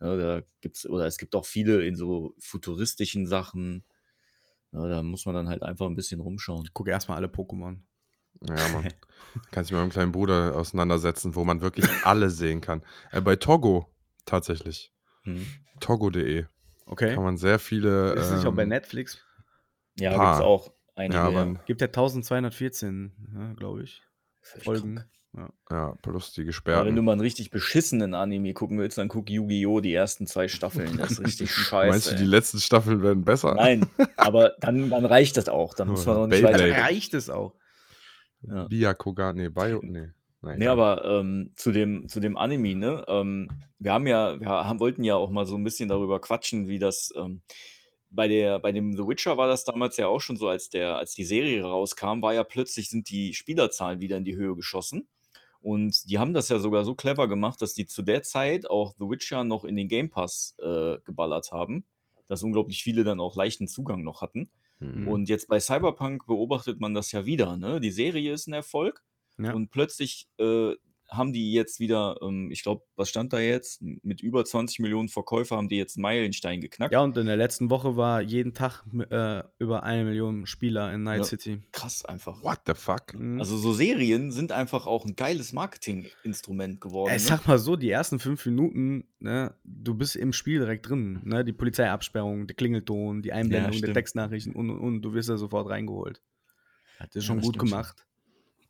Ja, da gibt's, oder es gibt auch viele in so futuristischen Sachen. Ja, da muss man dann halt einfach ein bisschen rumschauen. Ich gucke erstmal alle Pokémon. Ja, man. kann sich mit meinem kleinen Bruder auseinandersetzen, wo man wirklich alle sehen kann. Äh, bei Togo tatsächlich. Mhm. Togo.de. Okay. Kann man sehr viele. Ist ähm, nicht auch bei ähm, Netflix? Ja, gibt es auch einige. Ja, man, gibt ja 1214, ja, glaube ich. Folgen. Ja. ja, plus die gesperrten. wenn du mal einen richtig beschissenen Anime gucken willst, dann guck Yu-Gi-Oh! die ersten zwei Staffeln. Das ist richtig scheiße. Meinst du, die letzten Staffeln werden besser? Nein, aber dann, dann reicht das auch. Dann muss man noch nicht weiter. Dann reicht es auch. Ja. Byakugan, nee, Bio, nee. Nein, nee, aber ähm, zu, dem, zu dem Anime, ne? Ähm, wir haben ja, wir haben, wollten ja auch mal so ein bisschen darüber quatschen, wie das ähm, bei der, bei dem The Witcher war das damals ja auch schon so, als der, als die Serie rauskam, war ja plötzlich sind die Spielerzahlen wieder in die Höhe geschossen. Und die haben das ja sogar so clever gemacht, dass die zu der Zeit auch The Witcher noch in den Game Pass äh, geballert haben, dass unglaublich viele dann auch leichten Zugang noch hatten. Mhm. Und jetzt bei Cyberpunk beobachtet man das ja wieder. Ne? Die Serie ist ein Erfolg ja. Und plötzlich äh, haben die jetzt wieder, ähm, ich glaube, was stand da jetzt? Mit über 20 Millionen Verkäufer haben die jetzt einen Meilenstein geknackt. Ja, und in der letzten Woche war jeden Tag äh, über eine Million Spieler in Night ja, City. Krass einfach. What the fuck? Mhm. Also so Serien sind einfach auch ein geiles Marketinginstrument geworden. Ich ne? sag mal so, die ersten fünf Minuten, ne, du bist im Spiel direkt drin. Ne? Die Polizeiabsperrung, der Klingelton, die Einblendung ja, der Textnachrichten und, und, und du wirst da sofort reingeholt. Das ist schon ja, gut gemacht.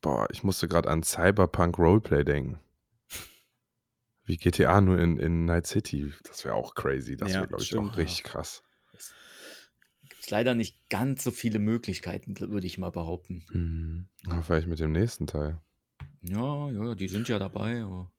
Boah, ich musste gerade an Cyberpunk Roleplay denken. Wie GTA nur in, in Night City. Das wäre auch crazy. Das ja, wäre, glaube ich, stimmt, auch richtig ja. krass. Es gibt leider nicht ganz so viele Möglichkeiten, würde ich mal behaupten. Mhm. Ja, vielleicht mit dem nächsten Teil. Ja, ja, die sind ja dabei. Aber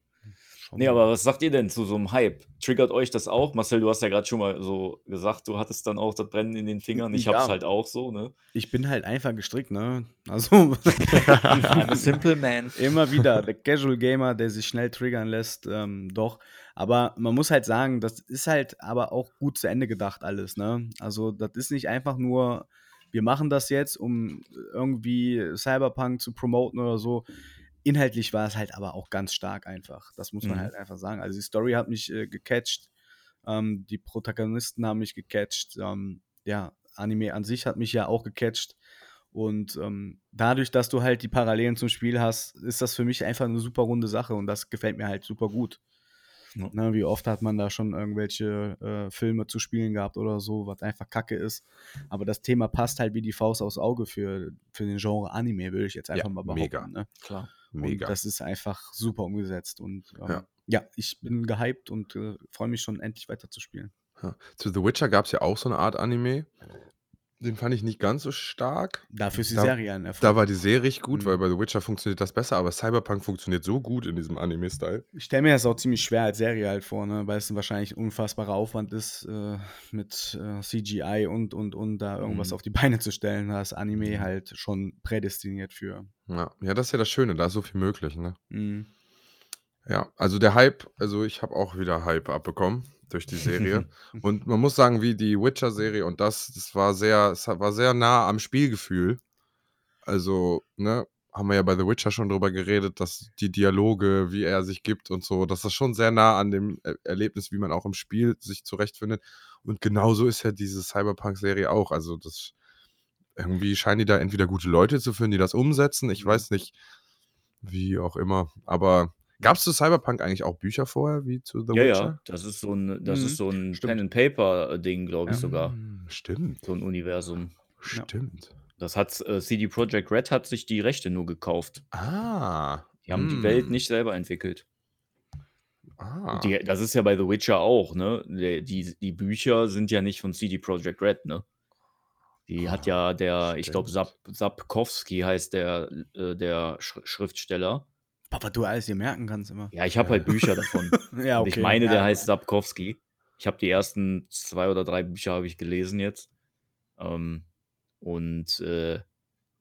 Nee, aber was sagt ihr denn zu so einem Hype? Triggert euch das auch? Marcel, du hast ja gerade schon mal so gesagt, du hattest dann auch das Brennen in den Fingern. Ich ja. hab's halt auch so, ne? Ich bin halt einfach gestrickt, ne? Also. I'm a simple man. Immer wieder der Casual Gamer, der sich schnell triggern lässt, ähm, doch. Aber man muss halt sagen, das ist halt aber auch gut zu Ende gedacht, alles, ne? Also, das ist nicht einfach nur, wir machen das jetzt, um irgendwie Cyberpunk zu promoten oder so inhaltlich war es halt aber auch ganz stark einfach. Das muss man mhm. halt einfach sagen. Also die Story hat mich äh, gecatcht, ähm, die Protagonisten haben mich gecatcht, ähm, ja, Anime an sich hat mich ja auch gecatcht. Und ähm, dadurch, dass du halt die Parallelen zum Spiel hast, ist das für mich einfach eine super runde Sache und das gefällt mir halt super gut. Ja. Ne, wie oft hat man da schon irgendwelche äh, Filme zu spielen gehabt oder so, was einfach kacke ist. Aber das Thema passt halt wie die Faust aufs Auge für, für den Genre Anime, würde ich jetzt einfach ja, mal behaupten. Mega. Ne? Klar. Mega. Und das ist einfach super umgesetzt und ähm, ja. ja. ich bin gehypt und äh, freue mich schon endlich weiter zu spielen. Zu The Witcher gab es ja auch so eine Art Anime. Den fand ich nicht ganz so stark. Dafür ist die Da Serie ein da war die Serie richtig gut, weil mhm. bei The Witcher funktioniert das besser, aber Cyberpunk funktioniert so gut in diesem Anime-Style. Ich stelle mir das auch ziemlich schwer als Serie halt vor, ne? weil es wahrscheinlich ein unfassbarer Aufwand ist, äh, mit äh, CGI und, und, und da irgendwas Mhm. auf die Beine zu stellen. Da ist Anime Mhm. halt schon prädestiniert für. Ja. Ja, das ist ja das Schöne, da ist so viel möglich, ne? Mhm. Ja, also der Hype also ich habe auch wieder Hype abbekommen durch die Serie. Und man muss sagen, wie die Witcher-Serie und das, das war sehr, es war sehr nah am Spielgefühl. Also, ne, haben wir ja bei The Witcher schon drüber geredet, dass die Dialoge, wie er sich gibt und so, dass das schon sehr nah an dem er Erlebnis, wie man auch im Spiel sich zurechtfindet. Und genauso ist ja diese Cyberpunk-Serie auch. Also, das irgendwie scheinen die da entweder gute Leute zu finden, die das umsetzen. Ich mhm. weiß nicht, wie auch immer. Aber Gab es zu Cyberpunk eigentlich auch Bücher vorher, wie zu The Ja, Witcher? ja, das ist so ein, das ist Mhm. so ein Stimmt. Pen-and-Paper-Ding, glaube ich Ja. sogar. Hm, stimmt, So ein Universum. Stimmt. Das hat äh, CD Projekt Red hat sich die Rechte nur gekauft. Ah, Die haben die Welt hm, nicht selber entwickelt. Ah. die, das ist ja bei The Witcher auch, ne? Die, die, die Bücher sind ja nicht von CD Projekt Red, ne? Die hat Ah, ja der, ich glaube, stimmt. Sap, Sapkowski heißt der, äh, der Sch Schriftsteller. Papa, du alles dir merken kannst immer. Ja, ich habe Ja. halt Bücher davon. Ja, Und ich okay. meine, der Ja. heißt Sapkowski. Ich habe die ersten zwei oder drei Bücher habe ich gelesen jetzt. Ähm, und äh,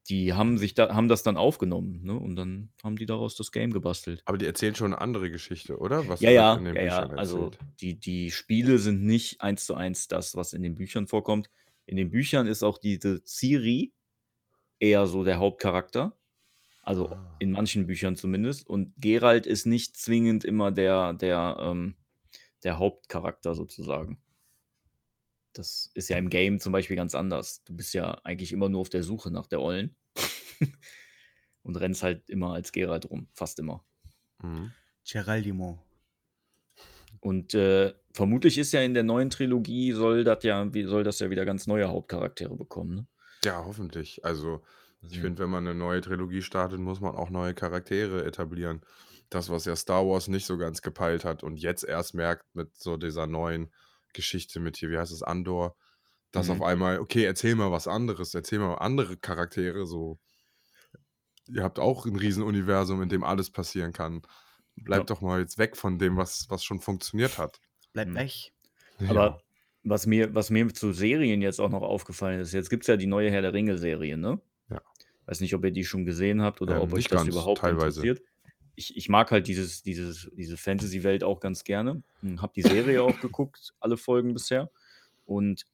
die haben sich da, haben das dann aufgenommen, ne? Und dann haben die daraus das Game gebastelt. Aber die erzählen schon eine andere Geschichte, oder? Was Ja, ja, in den ja, ja. Büchern Also erzählt? die, die Spiele sind nicht eins zu eins das, was in den Büchern vorkommt. In den Büchern ist auch diese Ciri eher so der Hauptcharakter. Also Ah. in manchen Büchern zumindest. Und Geralt ist nicht zwingend immer der, der, ähm, der Hauptcharakter sozusagen. Das ist ja im Game zum Beispiel ganz anders. Du bist ja eigentlich immer nur auf der Suche nach der Ollen. Und rennst halt immer als Geralt rum. Fast immer. Mhm. Geraldimo. Und äh, vermutlich ist ja in der neuen Trilogie soll das ja, wie soll das ja wieder ganz neue Hauptcharaktere bekommen, ne? Ja, hoffentlich. Also, ich Also, finde, wenn man eine neue Trilogie startet, muss man auch neue Charaktere etablieren. Das, was ja Star Wars nicht so ganz gepeilt hat und jetzt erst merkt mit so dieser neuen Geschichte mit hier, wie heißt es, Andor, dass auf mhm. einmal, okay, erzähl mal was anderes, erzähl mal andere Charaktere, so. Ihr habt auch ein Riesenuniversum, in dem alles passieren kann. Ja. Bleibt doch mal jetzt weg von dem, was, was schon funktioniert hat. Bleib Mhm. weg. Ja. Aber was mir, was mir zu Serien jetzt auch noch aufgefallen ist, jetzt gibt es ja die neue Herr der Ringe-Serie, ne? Weiß nicht, ob ihr die schon gesehen habt oder Ähm, ob euch das überhaupt teilweise. interessiert. Ich, ich mag halt dieses, dieses, diese Fantasy-Welt auch ganz gerne. Hm, Hab die Serie auch geguckt, alle Folgen bisher. Und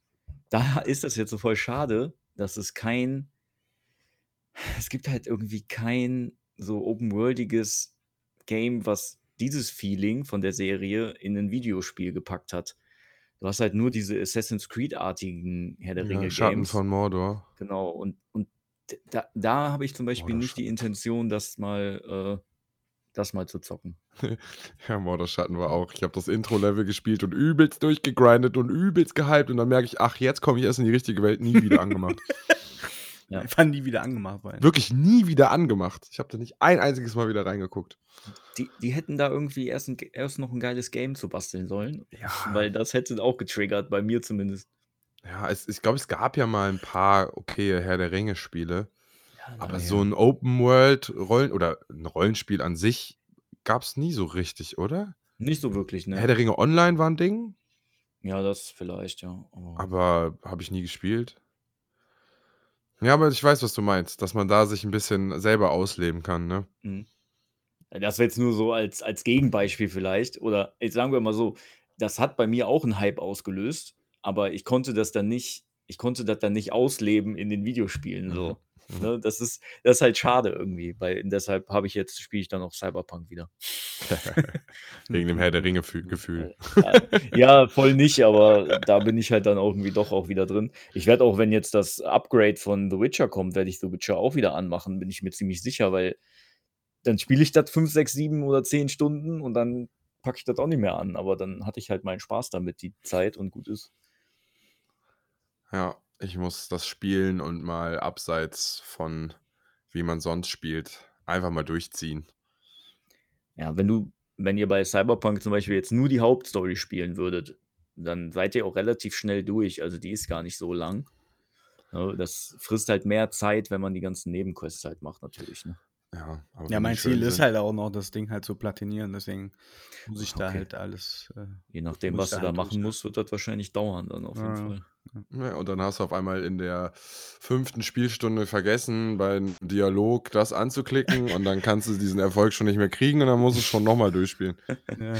da ist das jetzt so voll schade, dass es kein, es gibt halt irgendwie kein so open-worldiges Game, was dieses Feeling von der Serie in ein Videospiel gepackt hat. Du hast halt nur diese Assassin's Creed-artigen Herr der Ja, Ringe Schatten von Mordor. Genau, und, und da, da habe ich zum Beispiel nicht die. Intention, das mal, äh, das mal zu zocken. Ja, Morderschatten war auch. Ich habe das Intro-Level gespielt und übelst durchgegrindet und übelst gehypt und dann merke ich, ach, jetzt komme ich erst in die richtige Welt, nie wieder angemacht. Ja. Einfach nie wieder angemacht worden. Wirklich nie wieder angemacht. Ich habe da nicht ein einziges Mal wieder reingeguckt. Die, die hätten da irgendwie erst, ein, erst noch ein geiles Game zu basteln sollen, Ja, weil das hätte auch getriggert, bei mir zumindest. Ja es, ich glaube, es gab ja mal ein paar okay Herr der Ringe-Spiele. Ja, Aber dann, so ein Open-World-Rollen oder ein Rollenspiel an sich gab es nie so richtig, oder? nicht so wirklich, Herr ne? der Ringe Online war ein Ding, Ja, das vielleicht, ja. Aber aber habe ich nie gespielt. Ja, aber ich weiß, was du meinst, dass man da sich ein bisschen selber ausleben kann, ne? Mhm. Das wäre jetzt nur so als, als Gegenbeispiel vielleicht. Oder jetzt sagen wir mal so, das hat bei mir auch einen Hype ausgelöst, aber ich konnte das dann nicht, ich konnte das dann nicht ausleben in den Videospielen. So. Mhm. Ne, das, ist, das ist halt schade irgendwie, weil deshalb habe ich jetzt, spiele ich dann auch Cyberpunk wieder. Wegen dem Herr der Ringe-Gefühl. ja, voll nicht, aber da bin ich halt dann irgendwie doch auch wieder drin. Ich werde auch, wenn jetzt das Upgrade von The Witcher kommt, werde ich The Witcher auch wieder anmachen, bin ich mir ziemlich sicher, weil dann spiele ich das 5, 6, 7 oder 10 Stunden und dann packe ich das auch nicht mehr an. Aber dann hatte ich halt meinen Spaß damit, die Zeit und gut ist. Ja, ich muss das spielen und mal abseits von wie man sonst spielt, einfach mal durchziehen. Ja, wenn du, wenn ihr bei Cyberpunk zum Beispiel jetzt nur die Hauptstory spielen würdet, dann seid ihr auch relativ schnell durch. Also die ist gar nicht so lang. das frisst halt mehr Zeit, wenn man die ganzen Nebenquests halt macht, natürlich. Ne? Ja, ja mein Ziel ist halt auch noch, das Ding halt zu platinieren. Deswegen muss ich da halt alles. Äh, Je nachdem, was du da halt machen musst, wird das wahrscheinlich dauern dann auf jeden ja. Fall. Ja, und dann hast du auf einmal in der fünften Spielstunde vergessen, beim Dialog das anzuklicken und dann kannst du diesen Erfolg schon nicht mehr kriegen und dann musst du es schon nochmal durchspielen. Ja.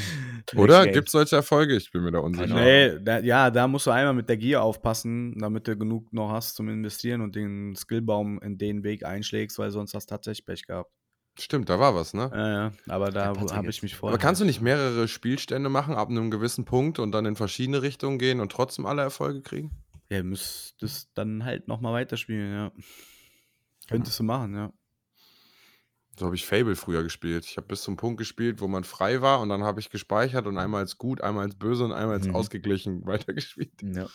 Oder? Gibt es solche Erfolge? Ich bin mir da unsicher. Nee, da, ja, da musst du einmal mit der Gier aufpassen, damit du genug noch hast zum Investieren und den Skillbaum in den Weg einschlägst, weil sonst hast du tatsächlich Pech gehabt. Stimmt, da war was, ne? Ja, ja. Aber da habe ich mich vorher. Aber kannst du nicht mehrere Spielstände machen ab einem gewissen Punkt und dann in verschiedene Richtungen gehen und trotzdem alle Erfolge kriegen? Ja, müsstest dann halt nochmal weiterspielen, ja. Könntest du machen, ja. So habe ich Fable früher gespielt. Ich habe bis zum Punkt gespielt, wo man frei war und dann habe ich gespeichert und einmal als gut, einmal als böse und einmal als Mhm. ausgeglichen weitergespielt. Ja.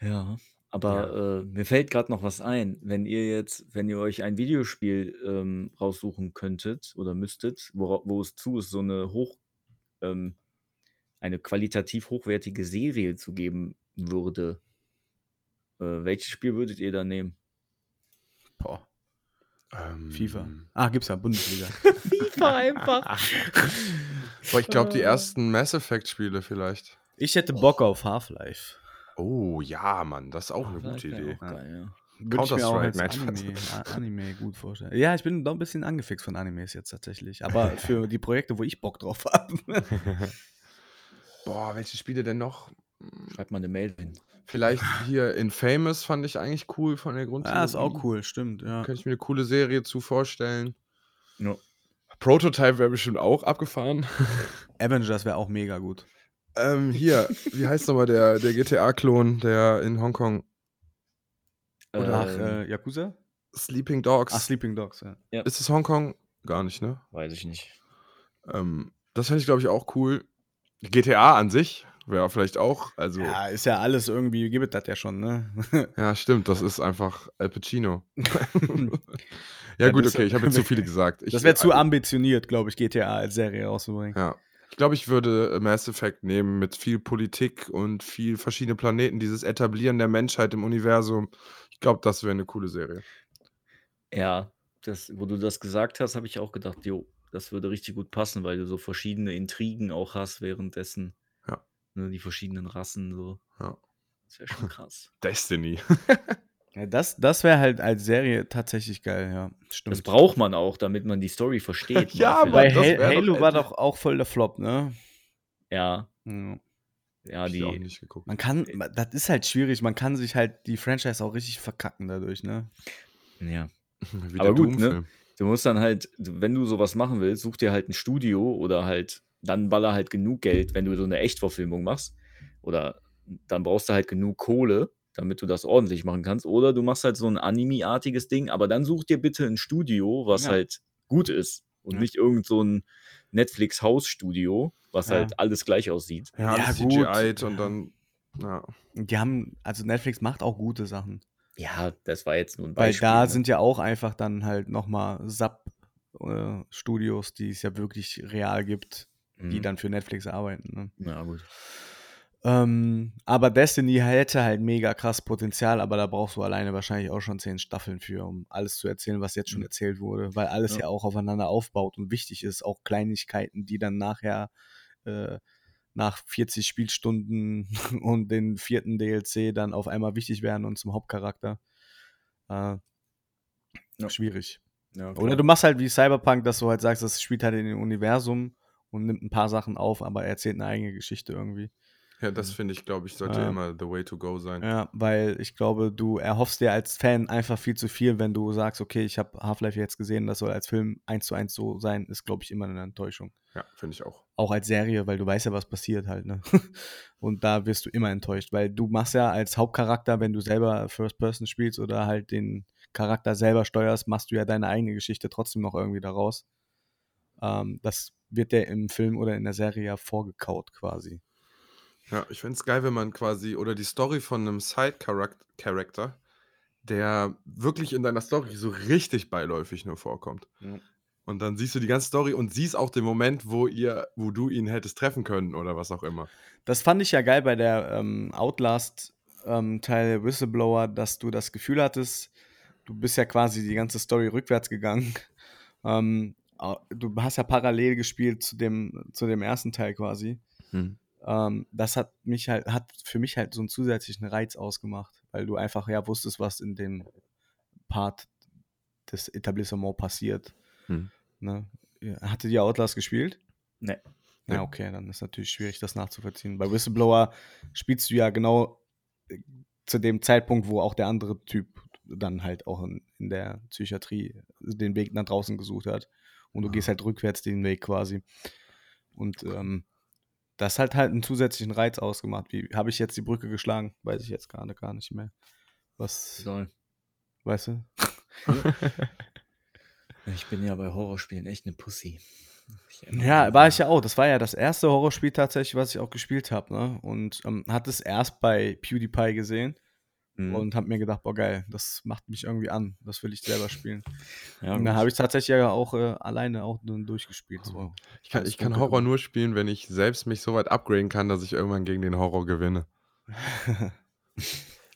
Ja. Aber Ja. äh, mir fällt gerade noch was ein. Wenn ihr jetzt, wenn ihr euch ein Videospiel ähm, raussuchen könntet oder müsstet, wo, wo es zu ist, so eine hoch, ähm, eine qualitativ hochwertige Serie zu geben würde, äh, welches Spiel würdet ihr da nehmen? Boah. Ähm, FIFA. Ah, gibt's ja Bundesliga. FIFA einfach. Boah, ich glaube, die ersten Mass Effect-Spiele vielleicht. Ich hätte Bock auf Half-Life. Oh ja, Mann, das ist auch eine gute Idee. Auch geil, ja. Würde ich mir auch als Anime, Anime gut vorstellen. Ja, ich bin doch ein bisschen angefixt von Animes jetzt tatsächlich. Aber für die Projekte, wo ich Bock drauf habe. Boah, welche Spiele denn noch? Schreibt mal eine Mail hin. Vielleicht hier Infamous fand ich eigentlich cool von der Grundserie. Ja, ist auch cool, stimmt, ja. Könnte ich mir eine coole Serie zu vorstellen. Ja. Prototype wäre bestimmt auch abgefahren. Avengers wäre auch mega gut. Ähm, hier, wie heißt nochmal der, der GTA-Klon, der in Hongkong. Oder ähm, äh, Yakuza? Sleeping Dogs. Ach, Sleeping Dogs, ja. ja. Ist es Hongkong? Gar nicht, ne? Weiß ich nicht. Ähm, das fände ich, glaube ich, auch cool. GTA an sich wäre vielleicht auch. Also, ja, ist ja alles irgendwie, gibt es das ja schon, ne? ja, stimmt, das ist einfach Al Pacino. ja, gut, okay, ich habe jetzt zu viele gesagt. Ich, das wäre zu ambitioniert, glaube ich, GTA als Serie rauszubringen. Ja. Ich glaube, ich würde äh, Mass Effect nehmen mit viel Politik und viel verschiedene Planeten, dieses Etablieren der Menschheit im Universum. Ich glaube, das wäre eine coole Serie. Ja, das, wo du das gesagt hast, habe ich auch gedacht, jo, das würde richtig gut passen, weil du so verschiedene Intrigen auch hast währenddessen. Ja. Ne, die verschiedenen Rassen so. Ja. Das wäre schon krass. Destiny. Ja, das das wäre halt als Serie tatsächlich geil, ja. Stimmt. Das braucht man auch, damit man die Story versteht. ja, aber Bei Ha Halo doch war doch auch voll der Flop, ne? Ja. Ja, ja die. Auch nicht geguckt. Man kann, das ist halt schwierig. Man kann sich halt die Franchise auch richtig verkacken dadurch, ne? Ja. aber gut, ne? Du musst dann halt, wenn du sowas machen willst, such dir halt ein Studio oder halt, dann baller halt genug Geld, wenn du so eine Echtverfilmung machst. Oder dann brauchst du halt genug Kohle damit du das ordentlich machen kannst. Oder du machst halt so ein Anime-artiges Ding, aber dann such dir bitte ein Studio, was ja. halt gut ist und ja. nicht irgend so ein Netflix-Haus-Studio, was ja. halt alles gleich aussieht. Ja, ja gut. und dann, ja. Die haben, also Netflix macht auch gute Sachen. Ja, das war jetzt nur ein Beispiel. Weil da ne? sind ja auch einfach dann halt nochmal Sub-Studios, die es ja wirklich real gibt, mhm. die dann für Netflix arbeiten. Ne? Ja, gut. Ähm, aber Destiny hätte halt mega krass Potenzial, aber da brauchst du alleine wahrscheinlich auch schon zehn Staffeln für, um alles zu erzählen, was jetzt schon mhm. erzählt wurde, weil alles ja. ja. auch aufeinander aufbaut und wichtig ist, auch Kleinigkeiten, die dann nachher äh, nach 40 Spielstunden und den vierten DLC dann auf einmal wichtig werden und zum Hauptcharakter. Äh, ja. Schwierig. Ja, Oder du machst halt wie Cyberpunk, dass du halt sagst, das spielt halt in dem Universum und nimmt ein paar Sachen auf, aber erzählt eine eigene Geschichte irgendwie. Ja, das finde ich, glaube ich, sollte Ja. immer the way to go sein. Ja, weil ich glaube, du erhoffst dir als Fan einfach viel zu viel, wenn du sagst, okay, ich habe Half-Life jetzt gesehen, das soll als Film eins zu eins so sein, ist, glaube ich, immer eine Enttäuschung. Ja, finde ich auch. Auch als Serie, weil du weißt ja, was passiert halt, ne? Und da wirst du immer enttäuscht, weil du machst ja als Hauptcharakter, wenn du selber First Person spielst oder halt den Charakter selber steuerst, machst du ja deine eigene Geschichte trotzdem noch irgendwie daraus. Ähm, das wird dir im Film oder in der Serie ja vorgekaut quasi. Ja, ich finde es geil, wenn man quasi, oder die Story von einem Side-Character, der wirklich in deiner Story so richtig beiläufig nur vorkommt. Ja. Und dann siehst du die ganze Story und siehst auch den Moment, wo ihr, wo du ihn hättest treffen können oder was auch immer. Das fand ich ja geil bei der ähm, Outlast-Teil Whistleblower, dass du das Gefühl hattest, du bist ja quasi die ganze Story rückwärts gegangen. Ähm, du hast ja parallel gespielt zu dem, zu dem ersten Teil quasi. Ähm, das hat mich halt, hat für mich halt so einen zusätzlichen Reiz ausgemacht, weil du einfach ja wusstest, was in dem Part des Etablissements passiert. Hm. Ne? Ja, Hattet ihr Outlast gespielt? Nee. Ja, Ja. okay, dann ist natürlich schwierig, das nachzuvollziehen. Bei Whistleblower spielst du ja genau äh, zu dem Zeitpunkt, wo auch der andere Typ dann halt auch in, in der Psychiatrie den Weg nach draußen gesucht hat. Und du Ah. gehst halt rückwärts den Weg quasi. Und ähm, das hat halt einen zusätzlichen Reiz ausgemacht. Wie habe ich jetzt die Brücke geschlagen? Weiß ich jetzt gerade gar nicht mehr. Was, Soll. weißt du? Ich bin ja bei Horrorspielen echt eine Pussy. Ja, war ich ja auch. Das war ja das erste Horrorspiel tatsächlich, was ich auch gespielt habe. Ne? Und ähm, hatte es erst bei PewDiePie gesehen Mhm. und habe mir gedacht, boah geil, das macht mich irgendwie an. Das will ich selber spielen. ja, und dann habe ich tatsächlich ja auch äh, alleine auch durchgespielt. So. Ich kann, ich kann Horror gemacht. nur spielen, wenn ich selbst mich so weit upgraden kann, dass ich irgendwann gegen den Horror gewinne.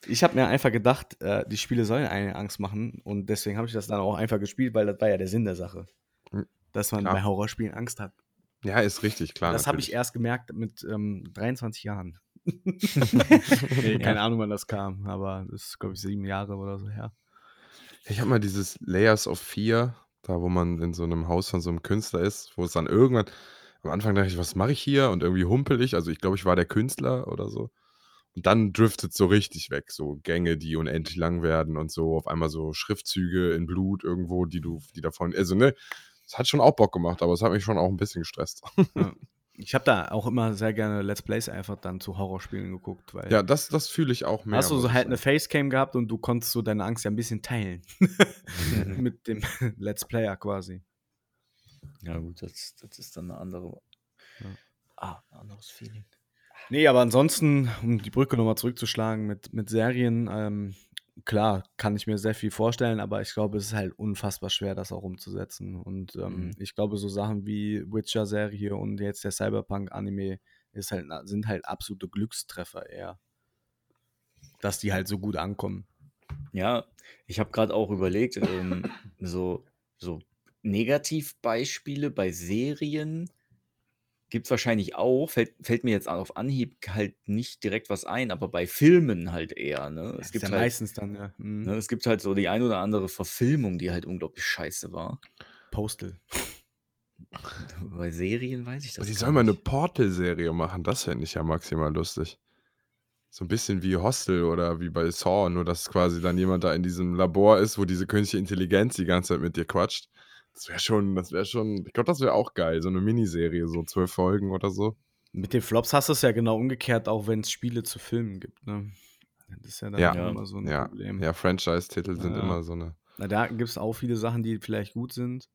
Ich habe mir einfach gedacht, äh, die Spiele sollen eine Angst machen und deswegen habe ich das dann auch einfach gespielt, weil das war ja der Sinn der Sache. Mhm. Dass man Klar. bei Horrorspielen Angst hat. Ja, ist richtig, klar. das habe ich erst gemerkt mit ähm, 23 Jahren. nee, keine Ahnung, wann das kam, aber das ist, glaube ich, sieben Jahre oder so her. Ich habe mal dieses Layers of Fear, da wo man in so einem Haus von so einem Künstler ist, wo es dann irgendwann, am Anfang dachte ich, was mache ich hier? Und irgendwie humpel ich. Also ich glaube, ich war der Künstler oder so. Und dann driftet so richtig weg, so Gänge, die unendlich lang werden und so auf einmal so Schriftzüge in Blut irgendwo, die du, die davon, also ne, es hat schon auch Bock gemacht, aber es hat mich schon auch ein bisschen gestresst. Ich habe da auch immer sehr gerne Let's Plays einfach dann zu Horrorspielen geguckt, weil Ja, das, das fühle ich auch mehr. hast du so halt eine. Facecam gehabt und du konntest so deine Angst ja ein bisschen teilen. Mit dem Let's Player quasi. Ja, gut, das, das ist dann eine andere. Ja. Ah, ein anderes Feeling. Nee, aber ansonsten, um die Brücke nochmal zurückzuschlagen mit, mit Serien, ähm, klar, kann ich mir sehr viel vorstellen, aber ich glaube, es ist halt unfassbar schwer, das auch umzusetzen. Und ähm, Mhm. ich glaube, so Sachen wie Witcher-Serie und jetzt der Cyberpunk-Anime halt, sind halt absolute Glückstreffer eher. Dass die halt so gut ankommen. Ja, ich habe gerade auch überlegt, ähm, so, so Negativbeispiele bei Serien gibt es wahrscheinlich auch, fällt, fällt mir jetzt auf Anhieb halt nicht direkt was ein, aber bei Filmen halt eher. Ne? Es, gibt ja halt, meistens dann, ja. Mhm. ne, es gibt halt so die ein oder andere Verfilmung, die halt unglaublich scheiße war. Postal. Bei Serien weiß ich das Aber die sollen mal eine. Portal-Serie machen, das fände ich ja maximal lustig. So ein bisschen wie Hostel oder wie bei Saw, nur dass quasi dann jemand da in diesem Labor ist, wo diese künstliche Intelligenz die ganze Zeit mit dir quatscht. Das wäre schon, das wäre schon, ich glaube, das wäre auch geil, so eine Miniserie, so zwölf Folgen oder so. Mit den Flops hast du es ja genau umgekehrt, auch wenn es Spiele zu Filmen gibt. Ne? Das ist ja dann Ja. immer so ein Ja, Problem. ja Franchise-Titel sind Ja. immer so eine. Na, da gibt es auch viele Sachen, die vielleicht gut sind,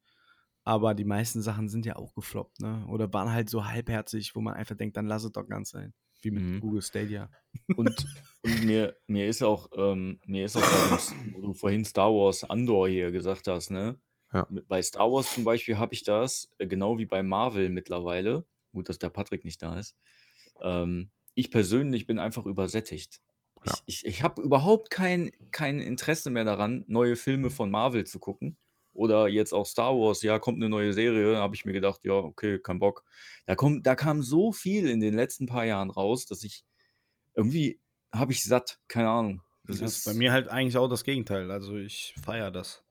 aber die meisten Sachen sind ja auch gefloppt, ne? Oder waren halt so halbherzig, wo man einfach denkt, dann lass es doch ganz sein. Wie mit Mhm. Google Stadia. Und, und mir, mir ist auch, ähm, mir ist auch, wo du vorhin Star Wars Andor hier gesagt hast, ne? Ja. Bei Star Wars zum Beispiel habe ich das, äh, genau wie bei Marvel mittlerweile. Gut, dass der Patrick nicht da ist. Ähm, ich persönlich bin einfach übersättigt. Ja. Ich, ich, ich habe überhaupt kein, kein Interesse mehr daran, neue Filme von Marvel zu gucken. Oder jetzt auch Star Wars, ja, kommt eine neue Serie, habe ich mir gedacht, ja, okay, kein Bock. Da, kommt, da kam so viel in den letzten paar Jahren raus, dass ich irgendwie habe ich satt, keine Ahnung. Das, Das ist bei mir halt eigentlich auch das Gegenteil. Also ich feiere das.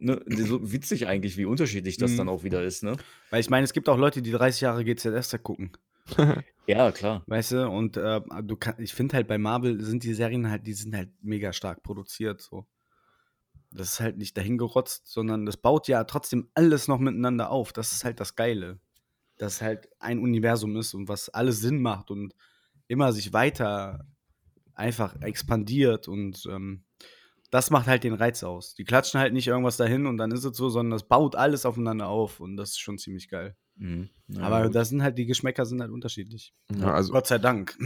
Ne, so witzig eigentlich, wie unterschiedlich das Mhm. dann auch wieder ist, ne? Weil ich meine, es gibt auch Leute, die 30 Jahre GZSZ gucken. ja, klar. Weißt du, und äh, du kann, ich finde halt bei Marvel sind die Serien halt, die sind halt mega stark produziert. So. Das ist halt nicht dahingerotzt, sondern das baut ja trotzdem alles noch miteinander auf. Das ist halt das Geile. Dass es halt ein Universum ist und was alles Sinn macht und immer sich weiter einfach expandiert und ähm, das macht halt den Reiz aus. Die klatschen halt nicht irgendwas dahin und dann ist es so, sondern das baut alles aufeinander auf und das ist schon ziemlich geil. Mhm. Ja, Aber gut. das sind halt, die Geschmäcker sind halt unterschiedlich. Ja, also, Gott sei Dank.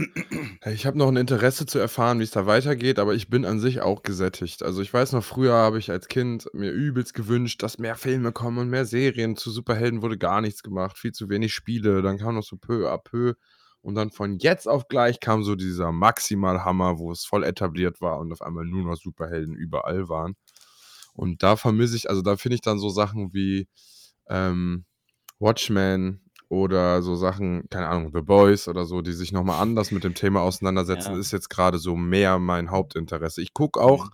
Ich habe noch ein Interesse zu erfahren, wie es da weitergeht, aber ich bin an sich auch gesättigt. Also ich weiß noch, früher habe ich als Kind mir übelst gewünscht, dass mehr Filme kommen und mehr Serien. Zu Superhelden wurde gar nichts gemacht, viel zu wenig Spiele. Dann kam noch so peu à peu und dann von jetzt auf gleich kam so dieser Maximalhammer, wo es voll etabliert war und auf einmal nur noch Superhelden überall waren. Und da vermisse ich, also da finde ich dann so Sachen wie ähm, Watchmen oder so Sachen, keine Ahnung, The Boys oder so, die sich nochmal anders mit dem Thema auseinandersetzen, ja. ist jetzt gerade so mehr mein Hauptinteresse. Ich gucke auch mhm.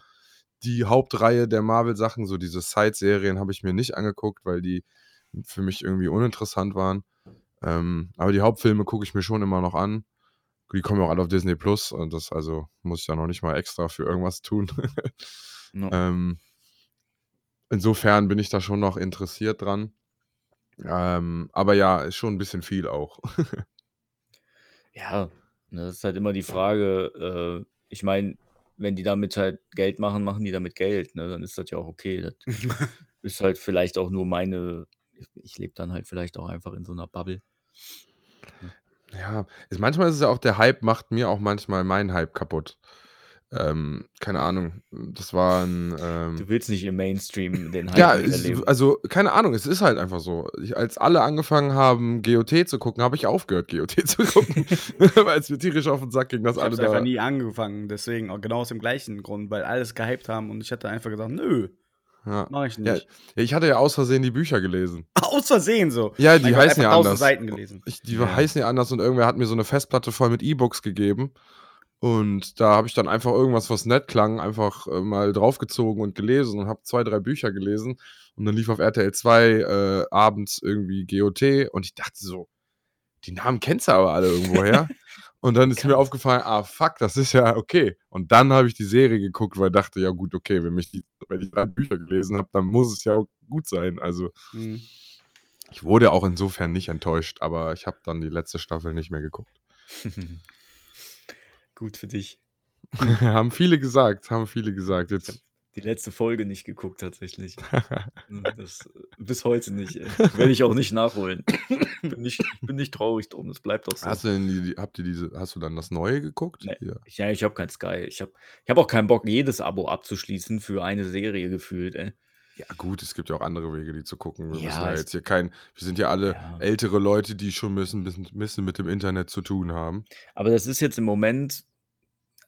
die Hauptreihe der Marvel-Sachen, so diese Side-Serien habe ich mir nicht angeguckt, weil die für mich irgendwie uninteressant waren. Ähm, aber die Hauptfilme gucke ich mir schon immer noch an. Die kommen ja auch alle auf Disney Plus und das also muss ich ja noch nicht mal extra für irgendwas tun. no. ähm, insofern bin ich da schon noch interessiert dran. Ähm, aber ja, ist schon ein bisschen viel auch. ja, ne, das ist halt immer die Frage. Äh, ich meine, wenn die damit halt Geld machen, machen die damit Geld. Ne? Dann ist das ja auch okay. Das ist halt vielleicht auch nur meine. Ich, ich lebe dann halt vielleicht auch einfach in so einer Bubble. Ja, ist manchmal ist es ja auch der Hype macht mir auch manchmal meinen Hype kaputt. Ähm, keine Ahnung, das war ein, ähm Du willst nicht im Mainstream den Hype Ja, es also, keine Ahnung, es ist halt einfach so. Ich als alle angefangen haben, GOT zu gucken, habe ich aufgehört, GOT zu gucken, weil es mir tierisch auf den Sack ging, dass Ich alle habe einfach nie angefangen, deswegen auch genau aus dem gleichen Grund, weil alles gehypt haben und ich hatte einfach gesagt: „Nö, ja. Mach ich nicht. Ja, ich hatte ja aus Versehen die Bücher gelesen. Aus Versehen so? Ja, die heißen ja anders. Seiten gelesen. Ich, die ja. heißen ja anders und irgendwer hat mir so eine Festplatte voll mit E-Books gegeben. Und da habe ich dann einfach irgendwas, was nett klang, einfach äh, mal draufgezogen und gelesen und habe zwei, drei Bücher gelesen. Und dann lief auf RTL 2 äh, abends irgendwie GOT und ich dachte so, die Namen kennst du aber alle irgendwoher. Und dann ist mir aufgefallen, ah fuck, das ist ja okay. Und dann habe ich die Serie geguckt, weil ich dachte, ja gut, okay, wenn, mich die, wenn ich drei Bücher gelesen habe, dann muss es ja auch gut sein. Also mhm. ich wurde auch insofern nicht enttäuscht, aber ich habe dann die letzte Staffel nicht mehr geguckt. gut für dich. haben viele gesagt, haben viele gesagt. Jetzt die letzte Folge nicht geguckt tatsächlich. Hm, das, bis heute nicht. Werde ich auch nicht nachholen. Bin nicht, bin nicht traurig drum, das bleibt auch so. Hast du, denn die, habt ihr diese, hast du dann das Neue geguckt? Nee. Ja, ja ich habe kein Sky. Ich habe ich hab auch keinen Bock, jedes Abo abzuschließen für eine Serie gefühlt. Ey. Ja, gut, es gibt ja auch andere Wege, die zu gucken. Wir ja, müssen ja jetzt hier kein, wir sind ja alle ja. ältere Leute, die schon ein bisschen, bisschen mit dem Internet zu tun haben. Aber das ist jetzt im Moment,